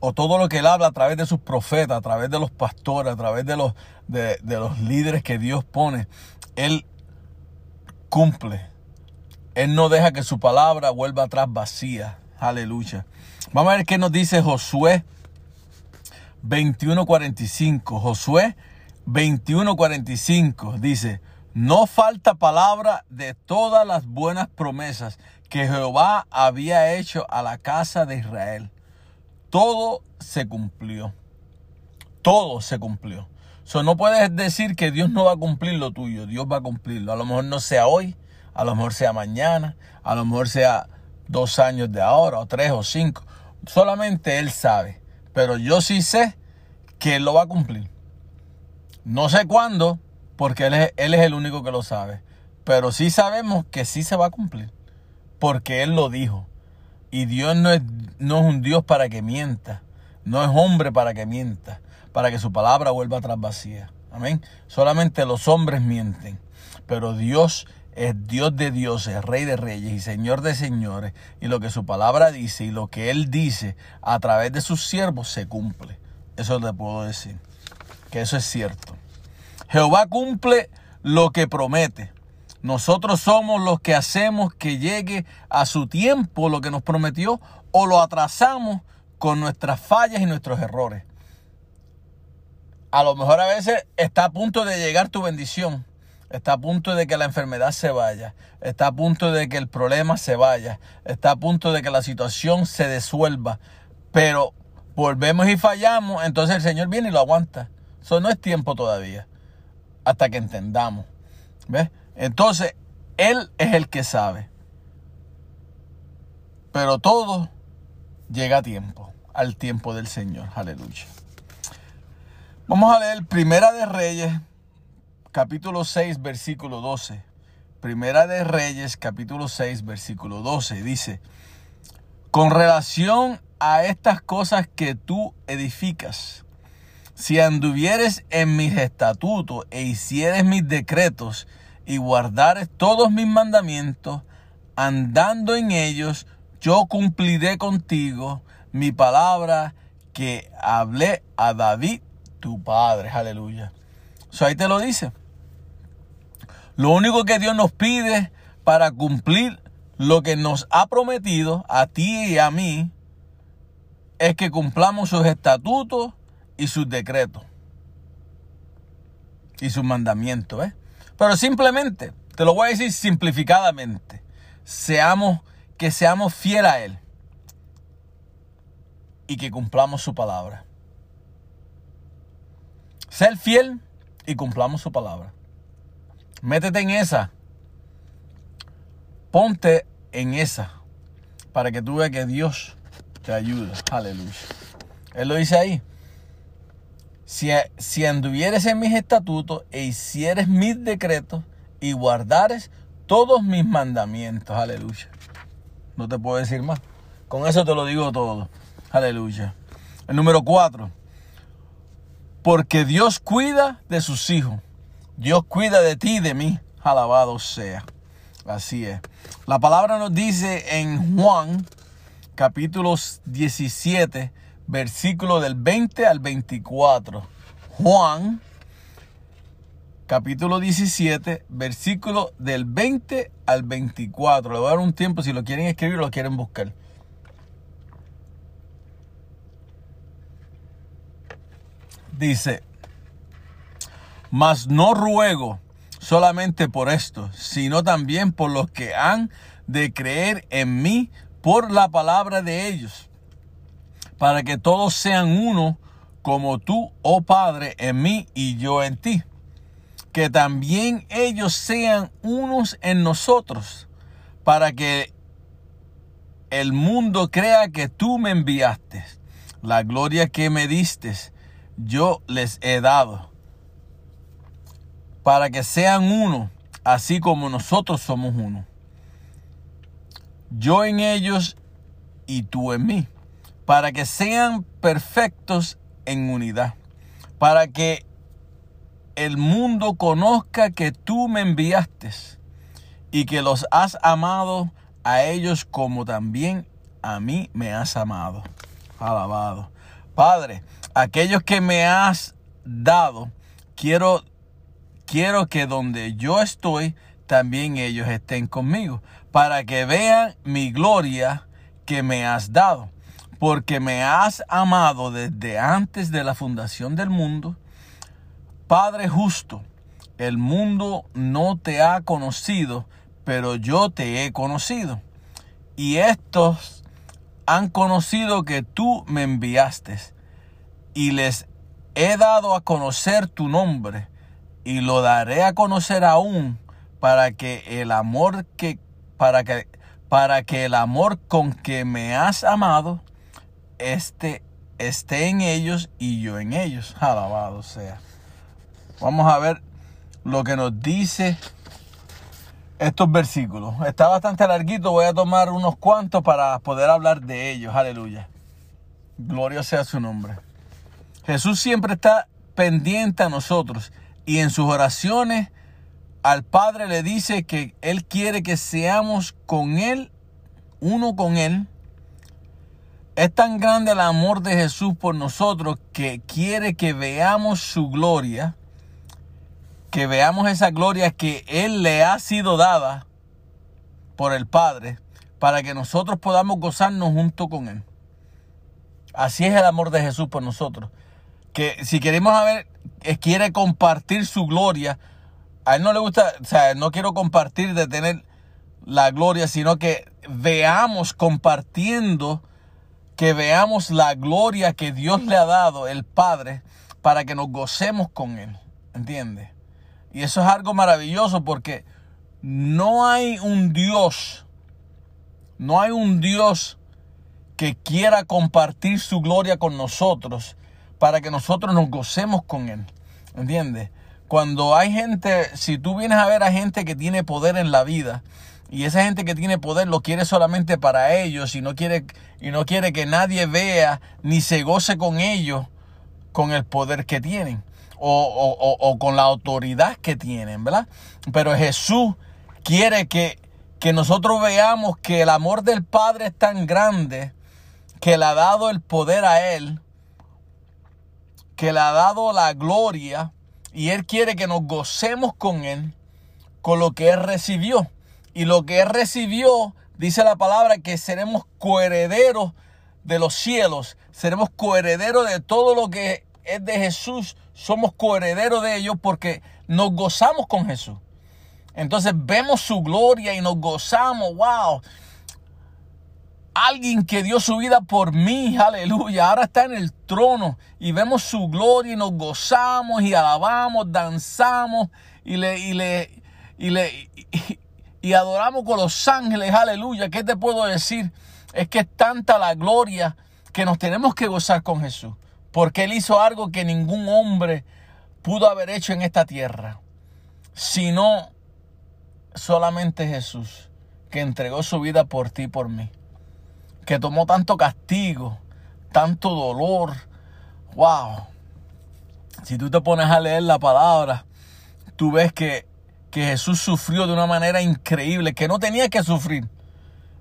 o todo lo que Él habla a través de sus profetas, a través de los pastores, a través de los, de, de los líderes que Dios pone, Él cumple. Él no deja que su palabra vuelva atrás vacía. Aleluya. Vamos a ver qué nos dice Josué 21:45. Josué 21:45 dice, no falta palabra de todas las buenas promesas que Jehová había hecho a la casa de Israel. Todo se cumplió. Todo se cumplió. So, no puedes decir que Dios no va a cumplir lo tuyo. Dios va a cumplirlo. A lo mejor no sea hoy, a lo mejor sea mañana, a lo mejor sea dos años de ahora, o tres o cinco. Solamente Él sabe. Pero yo sí sé que Él lo va a cumplir. No sé cuándo, porque Él es, él es el único que lo sabe. Pero sí sabemos que sí se va a cumplir. Porque Él lo dijo. Y Dios no es, no es un Dios para que mienta. No es hombre para que mienta. Para que su palabra vuelva atrás vacía. Amén. Solamente los hombres mienten. Pero Dios es Dios de dioses, Rey de reyes y Señor de señores. Y lo que su palabra dice y lo que Él dice a través de sus siervos se cumple. Eso le puedo decir. Que eso es cierto. Jehová cumple lo que promete. Nosotros somos los que hacemos que llegue a su tiempo lo que nos prometió o lo atrasamos con nuestras fallas y nuestros errores. A lo mejor a veces está a punto de llegar tu bendición. Está a punto de que la enfermedad se vaya. Está a punto de que el problema se vaya. Está a punto de que la situación se desuelva. Pero volvemos y fallamos. Entonces el Señor viene y lo aguanta. Eso no es tiempo todavía. Hasta que entendamos. ¿Ves? Entonces, Él es el que sabe. Pero todo llega a tiempo, al tiempo del Señor. Aleluya. Vamos a leer Primera de Reyes, capítulo 6, versículo 12. Primera de Reyes, capítulo 6, versículo 12. Dice, con relación a estas cosas que tú edificas, si anduvieres en mis estatutos e hicieres mis decretos, y guardares todos mis mandamientos, andando en ellos, yo cumpliré contigo mi palabra que hablé a David, tu padre. Aleluya. Eso ahí te lo dice. Lo único que Dios nos pide para cumplir lo que nos ha prometido a ti y a mí es que cumplamos sus estatutos y sus decretos y sus mandamientos. ¿ves? Pero simplemente, te lo voy a decir simplificadamente, seamos, que seamos fieles a Él y que cumplamos su palabra. Ser fiel y cumplamos su palabra. Métete en esa. Ponte en esa para que tú veas que Dios te ayuda. Aleluya. Él lo dice ahí. Si, anduvieres en mis estatutos e hicieres mis decretos y guardares todos mis mandamientos. Aleluya. No te puedo decir más. Con eso te lo digo todo. Aleluya. El número cuatro. Porque Dios cuida de sus hijos. Dios cuida de ti y de mí. Alabado sea. Así es. La palabra nos dice en Juan capítulo 17 versículo del 20 al 24. Juan, capítulo 17, versículo del 20 al 24. Le voy a dar un tiempo si lo quieren escribir o lo quieren buscar. Dice, mas no ruego solamente por esto, sino también por los que han de creer en mí por la palabra de ellos, para que todos sean uno como tú, oh Padre, en mí y yo en ti. Que también ellos sean unos en nosotros, para que el mundo crea que tú me enviaste. La gloria que me diste, yo les he dado, para que sean uno, así como nosotros somos uno. Yo en ellos y tú en mí, para que sean perfectos en unidad, para que el mundo conozca que tú me enviaste y que los has amado a ellos como también a mí me has amado. Alabado. Padre, aquellos que me has dado, quiero, quiero que donde yo estoy, también ellos estén conmigo, para que vean mi gloria que me has dado, porque me has amado desde antes de la fundación del mundo. Padre justo, el mundo no te ha conocido, pero yo te he conocido. Y estos han conocido que tú me enviaste y les he dado a conocer tu nombre y lo daré a conocer aún para que el amor que para que para que el amor con que me has amado este esté en ellos y yo en ellos. Alabado sea. Vamos a ver lo que nos dice estos versículos. Está bastante larguito, voy a tomar unos cuantos para poder hablar de ellos. Aleluya. Gloria sea su nombre. Jesús siempre está pendiente a nosotros y en sus oraciones al Padre le dice que Él quiere que seamos con Él, uno con Él. Es tan grande el amor de Jesús por nosotros que quiere que veamos su gloria que veamos esa gloria que Él le ha sido dada por el Padre para que nosotros podamos gozarnos junto con Él. Así es el amor de Jesús por nosotros. Que si queremos ver, quiere compartir su gloria. A Él no le gusta, o sea, no quiero compartir de tener la gloria, sino que veamos compartiendo, que veamos la gloria que Dios le ha dado, el Padre, para que nos gocemos con Él. ¿Entiendes? Y eso es algo maravilloso porque no hay un Dios, no hay un Dios que quiera compartir su gloria con nosotros para que nosotros nos gocemos con Él. ¿Entiendes? Cuando hay gente, si tú vienes a ver a gente que tiene poder en la vida, y esa gente que tiene poder lo quiere solamente para ellos y no quiere, y no quiere que nadie vea ni se goce con ellos con el poder que tienen o, con la autoridad que tienen, ¿verdad? Pero Jesús quiere que, que nosotros veamos que el amor del Padre es tan grande que le ha dado el poder a Él, que le ha dado la gloria y Él quiere que nos gocemos con Él, con lo que Él recibió. Y lo que Él recibió, dice la palabra, que seremos coherederos de los cielos, seremos coherederos de todo lo que es de Jesús somos coherederos de ellos porque nos gozamos con Jesús. Entonces vemos su gloria y nos gozamos. ¡Wow! Alguien que dio su vida por mí, aleluya, ahora está en el trono y vemos su gloria y nos gozamos y alabamos, danzamos y le, y le, y le, y adoramos con los ángeles, aleluya. ¿Qué te puedo decir? Es que es tanta la gloria que nos tenemos que gozar con Jesús porque Él hizo algo que ningún hombre pudo haber hecho en esta tierra, sino solamente Jesús, que entregó su vida por ti y por mí, que tomó tanto castigo, tanto dolor. Wow. Si tú te pones a leer la palabra, tú ves que, que Jesús sufrió de una manera increíble, que no tenía que sufrir.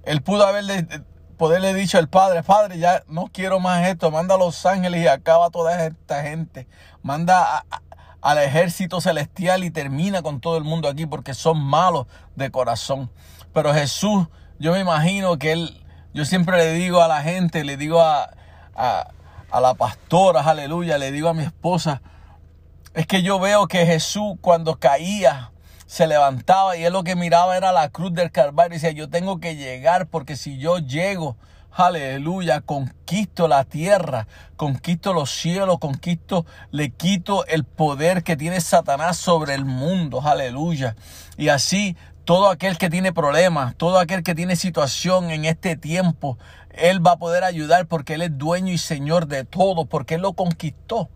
Él pudo haber poderle dicho al Padre, Padre, ya no quiero más esto, manda a los ángeles y acaba toda esta gente, manda al ejército celestial y termina con todo el mundo aquí porque son malos de corazón. Pero Jesús, yo me imagino que él, yo siempre le digo a la gente, le digo a, a, a la pastora, aleluya, le digo a mi esposa, es que yo veo que Jesús cuando caía, se levantaba y él lo que miraba era la cruz del Calvario y decía, yo tengo que llegar porque si yo llego, aleluya, conquisto la tierra, conquisto los cielos, conquisto, le quito el poder que tiene Satanás sobre el mundo, aleluya. Y así todo aquel que tiene problemas, todo aquel que tiene situación en este tiempo, Él va a poder ayudar porque Él es dueño y Señor de todo, porque Él lo conquistó.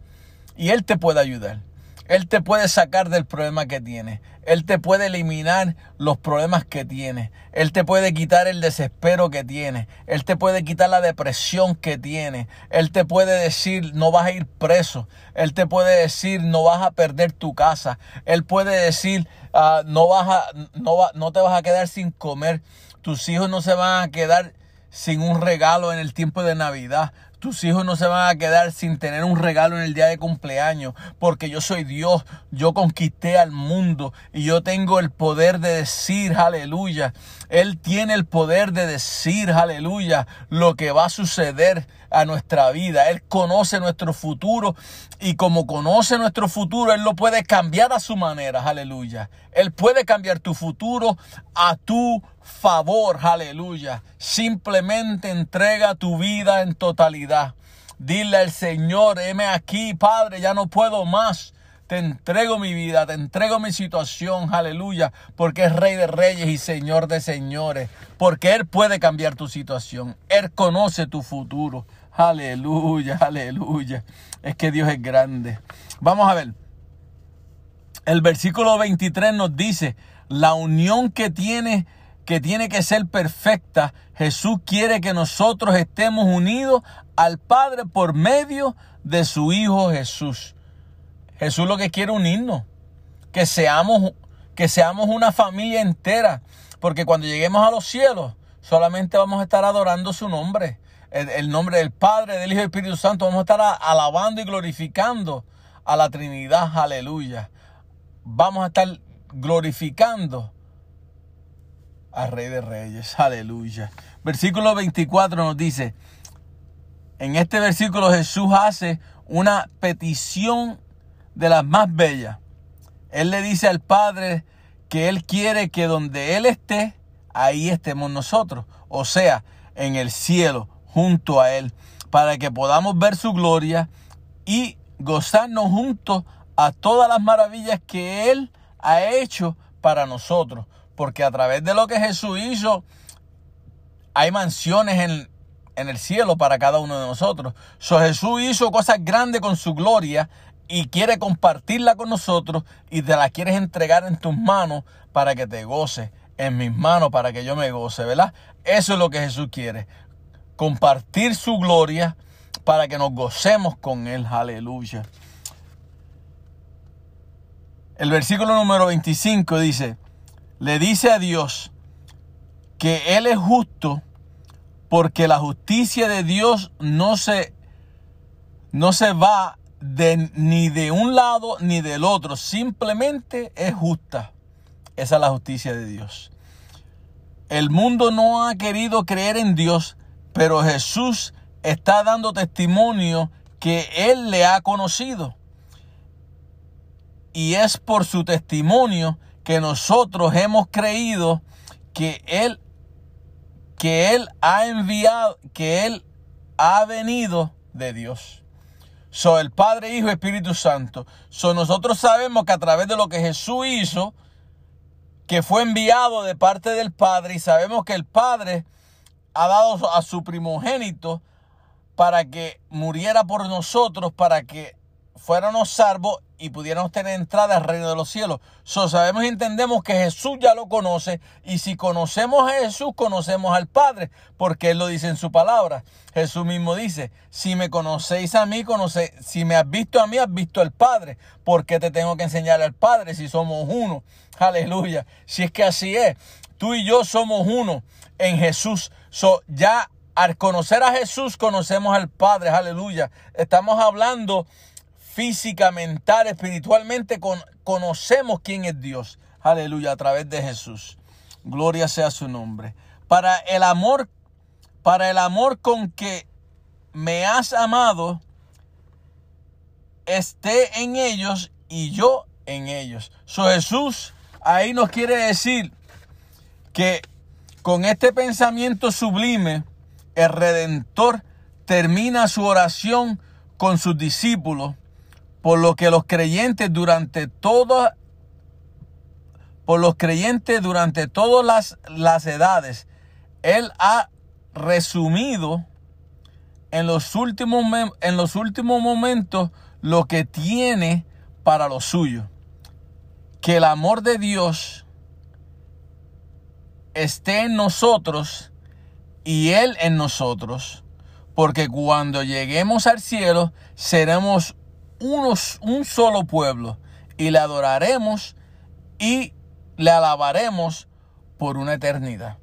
Y Él te puede ayudar. Él te puede sacar del problema que tiene. Él te puede eliminar los problemas que tiene. Él te puede quitar el desespero que tiene. Él te puede quitar la depresión que tiene. Él te puede decir no vas a ir preso. Él te puede decir no vas a perder tu casa. Él puede decir ah, no, vas a, no, no te vas a quedar sin comer. Tus hijos no se van a quedar sin un regalo en el tiempo de Navidad. Tus hijos no se van a quedar sin tener un regalo en el día de cumpleaños, porque yo soy Dios, yo conquisté al mundo y yo tengo el poder de decir, aleluya. Él tiene el poder de decir, aleluya, lo que va a suceder a nuestra vida. Él conoce nuestro futuro y como conoce nuestro futuro, Él lo puede cambiar a su manera, aleluya. Él puede cambiar tu futuro a tu favor, aleluya. Simplemente entrega tu vida en totalidad. Dile al Señor, heme aquí, Padre, ya no puedo más. Te entrego mi vida, te entrego mi situación, aleluya, porque es Rey de Reyes y Señor de Señores, porque Él puede cambiar tu situación, Él conoce tu futuro, aleluya, aleluya. Es que Dios es grande. Vamos a ver, el versículo 23 nos dice, la unión que tiene que tiene que ser perfecta, Jesús quiere que nosotros estemos unidos al Padre por medio de su Hijo Jesús. Jesús lo que quiere unirnos, que seamos, que seamos una familia entera, porque cuando lleguemos a los cielos, solamente vamos a estar adorando su nombre, el, el nombre del Padre, del Hijo y del Espíritu Santo, vamos a estar alabando y glorificando a la Trinidad, aleluya. Vamos a estar glorificando al Rey de Reyes. Aleluya. Versículo 24 nos dice, en este versículo Jesús hace una petición de las más bellas. Él le dice al Padre que Él quiere que donde Él esté, ahí estemos nosotros. O sea, en el cielo, junto a Él, para que podamos ver su gloria y gozarnos juntos a todas las maravillas que Él ha hecho para nosotros porque a través de lo que Jesús hizo, hay mansiones en, el cielo para cada uno de nosotros. So, Jesús hizo cosas grandes con su gloria y quiere compartirla con nosotros y te la quieres entregar en tus manos para que te goce, en mis manos para que yo me goce, ¿verdad? Eso es lo que Jesús quiere, compartir su gloria para que nos gocemos con Él, aleluya. El versículo número 25 dice, le dice a Dios que Él es justo porque la justicia de Dios no se, no se va de, ni de un lado ni del otro, simplemente es justa. Esa es la justicia de Dios. El mundo no ha querido creer en Dios, pero Jesús está dando testimonio que Él le ha conocido. Y es por su testimonio que nosotros hemos creído que Él, que Él ha enviado, que Él ha venido de Dios. So, el Padre, Hijo Espíritu Santo. So, nosotros sabemos que a través de lo que Jesús hizo, que fue enviado de parte del Padre, y sabemos que el Padre ha dado a su primogénito para que muriera por nosotros, para que fuéramos salvos y pudiéramos tener entrada al reino de los cielos. So, sabemos y entendemos que Jesús ya lo conoce y si conocemos a Jesús, conocemos al Padre, porque Él lo dice en su palabra. Jesús mismo dice, si me conocéis a mí, conoce, si me has visto a mí, has visto al Padre. ¿Por qué te tengo que enseñar al Padre si somos uno? Aleluya. Si es que así es, tú y yo somos uno en Jesús. So, ya al conocer a Jesús, conocemos al Padre. Aleluya. Estamos hablando física, mental, espiritualmente, conocemos quién es Dios. Aleluya, a través de Jesús. Gloria sea su nombre. Para el amor, para el amor con que me has amado, esté en ellos y yo en ellos. So Jesús ahí nos quiere decir que con este pensamiento sublime, el Redentor termina su oración con sus discípulos, por lo que los creyentes durante todas por los creyentes durante todas las, las edades, Él ha resumido en los, últimos, en los últimos momentos lo que tiene para lo suyo. Que el amor de Dios esté en nosotros y Él en nosotros. Porque cuando lleguemos al cielo seremos unos, un solo pueblo y le adoraremos y le alabaremos por una eternidad.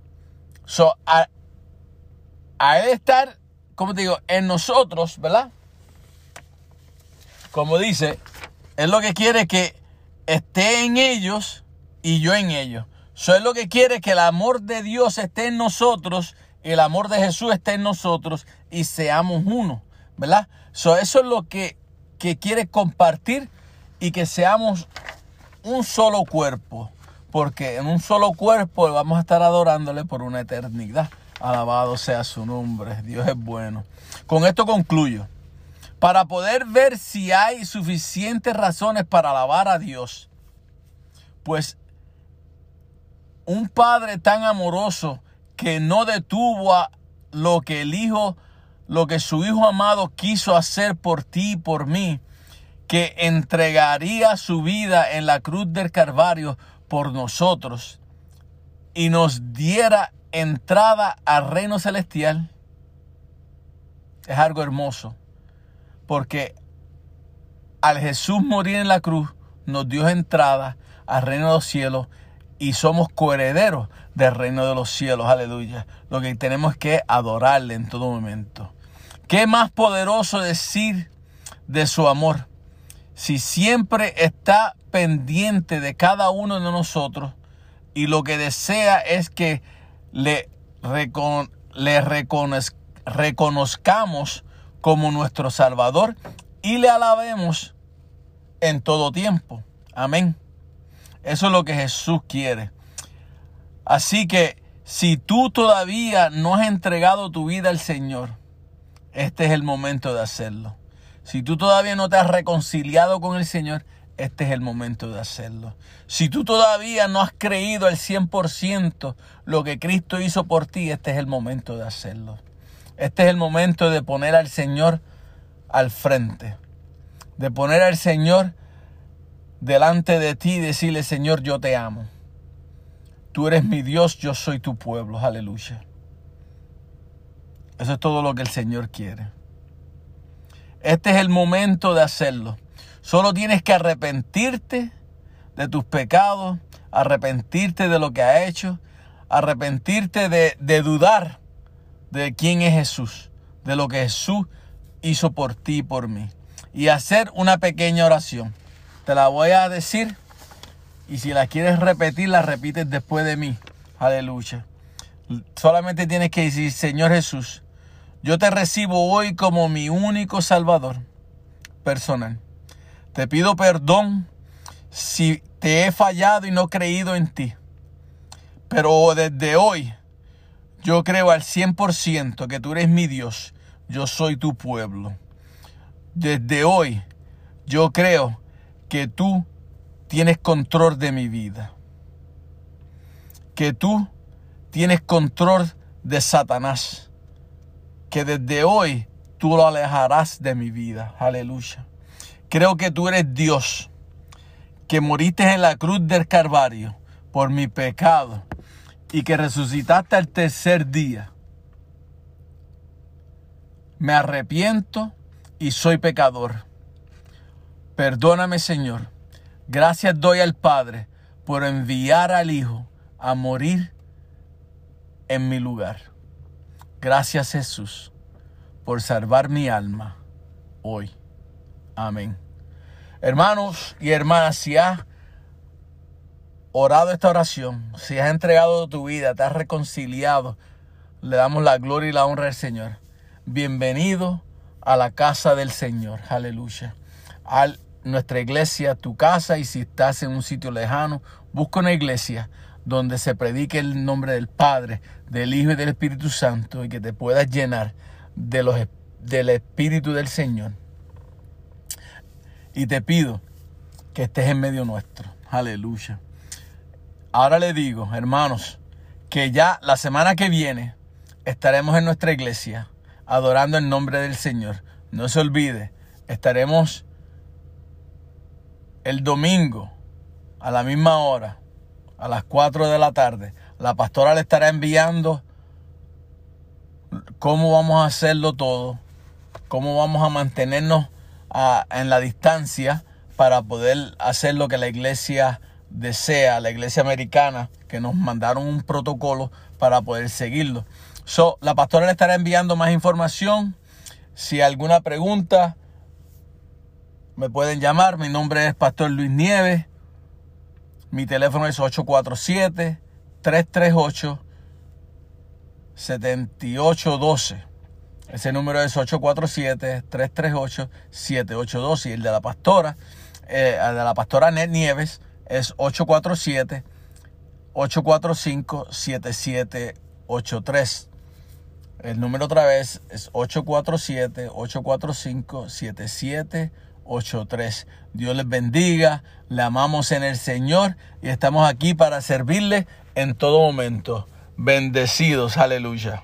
So, a, a él estar, como te digo, en nosotros, ¿verdad? Como dice, él lo que quiere es que esté en ellos y yo en ellos. So, él lo que quiere es que el amor de Dios esté en nosotros el amor de Jesús esté en nosotros y seamos uno, ¿verdad? So, eso es lo que, que quiere compartir y que seamos un solo cuerpo. Porque en un solo cuerpo vamos a estar adorándole por una eternidad. Alabado sea su nombre. Dios es bueno. Con esto concluyo. Para poder ver si hay suficientes razones para alabar a Dios. Pues un padre tan amoroso que no detuvo a lo que el hijo, lo que su hijo amado quiso hacer por ti y por mí, que entregaría su vida en la cruz del Calvario por nosotros y nos diera entrada al reino celestial, es algo hermoso, porque al Jesús morir en la cruz nos dio entrada al reino de los cielos y somos coherederos del reino de los cielos, aleluya. Lo que tenemos es que adorarle en todo momento. ¿Qué más poderoso decir de su amor? Si siempre está pendiente de cada uno de nosotros y lo que desea es que le, recon- le reconoz- reconozcamos como nuestro Salvador y le alabemos en todo tiempo. Amén. Eso es lo que Jesús quiere. Así que si tú todavía no has entregado tu vida al Señor, este es el momento de hacerlo. Si tú todavía no te has reconciliado con el Señor, este es el momento de hacerlo. Si tú todavía no has creído al 100% lo que Cristo hizo por ti, este es el momento de hacerlo. Este es el momento de poner al Señor al frente. De poner al Señor delante de ti y decirle, Señor, yo te amo. Tú eres mi Dios, yo soy tu pueblo. Aleluya. Eso es todo lo que el Señor quiere. Este es el momento de hacerlo. Solo tienes que arrepentirte de tus pecados, arrepentirte de lo que has hecho, arrepentirte de, de dudar de quién es Jesús, de lo que Jesús hizo por ti y por mí. Y hacer una pequeña oración. Te la voy a decir y si la quieres repetir, la repites después de mí. Aleluya. Solamente tienes que decir, Señor Jesús, yo te recibo hoy como mi único Salvador personal. Te pido perdón si te he fallado y no creído en ti. Pero desde hoy yo creo al 100% que tú eres mi Dios. Yo soy tu pueblo. Desde hoy yo creo que tú tienes control de mi vida. Que tú tienes control de Satanás. Que desde hoy tú lo alejarás de mi vida. Aleluya. Creo que tú eres Dios. Que moriste en la cruz del Calvario por mi pecado. Y que resucitaste al tercer día. Me arrepiento y soy pecador. Perdóname, Señor. Gracias doy al Padre por enviar al Hijo a morir en mi lugar. Gracias, Jesús, por salvar mi alma hoy. Amén. Hermanos y hermanas, si has orado esta oración, si has entregado tu vida, te has reconciliado, le damos la gloria y la honra al Señor. Bienvenido a la casa del Señor. Aleluya. Al nuestra iglesia tu casa y si estás en un sitio lejano, busca una iglesia donde se predique el nombre del Padre, del Hijo y del Espíritu Santo y que te puedas llenar de los, del Espíritu del Señor. Y te pido que estés en medio nuestro. Aleluya. Ahora le digo, hermanos, que ya la semana que viene estaremos en nuestra iglesia adorando el nombre del Señor. No se olvide, estaremos el domingo a la misma hora, a las 4 de la tarde. La pastora le estará enviando cómo vamos a hacerlo todo, cómo vamos a mantenernos en la distancia para poder hacer lo que la iglesia desea, la iglesia americana, que nos mandaron un protocolo para poder seguirlo. So, la pastora le estará enviando más información. Si alguna pregunta, me pueden llamar. Mi nombre es Pastor Luis Nieves. Mi teléfono es 847-338-7812. Ese número es 847-338-7812. Y el de la pastora, eh, el de la pastora Net Nieves es 847-845-7783. El número otra vez es 847-845-7783. Dios les bendiga, le amamos en el Señor y estamos aquí para servirle en todo momento. Bendecidos, aleluya.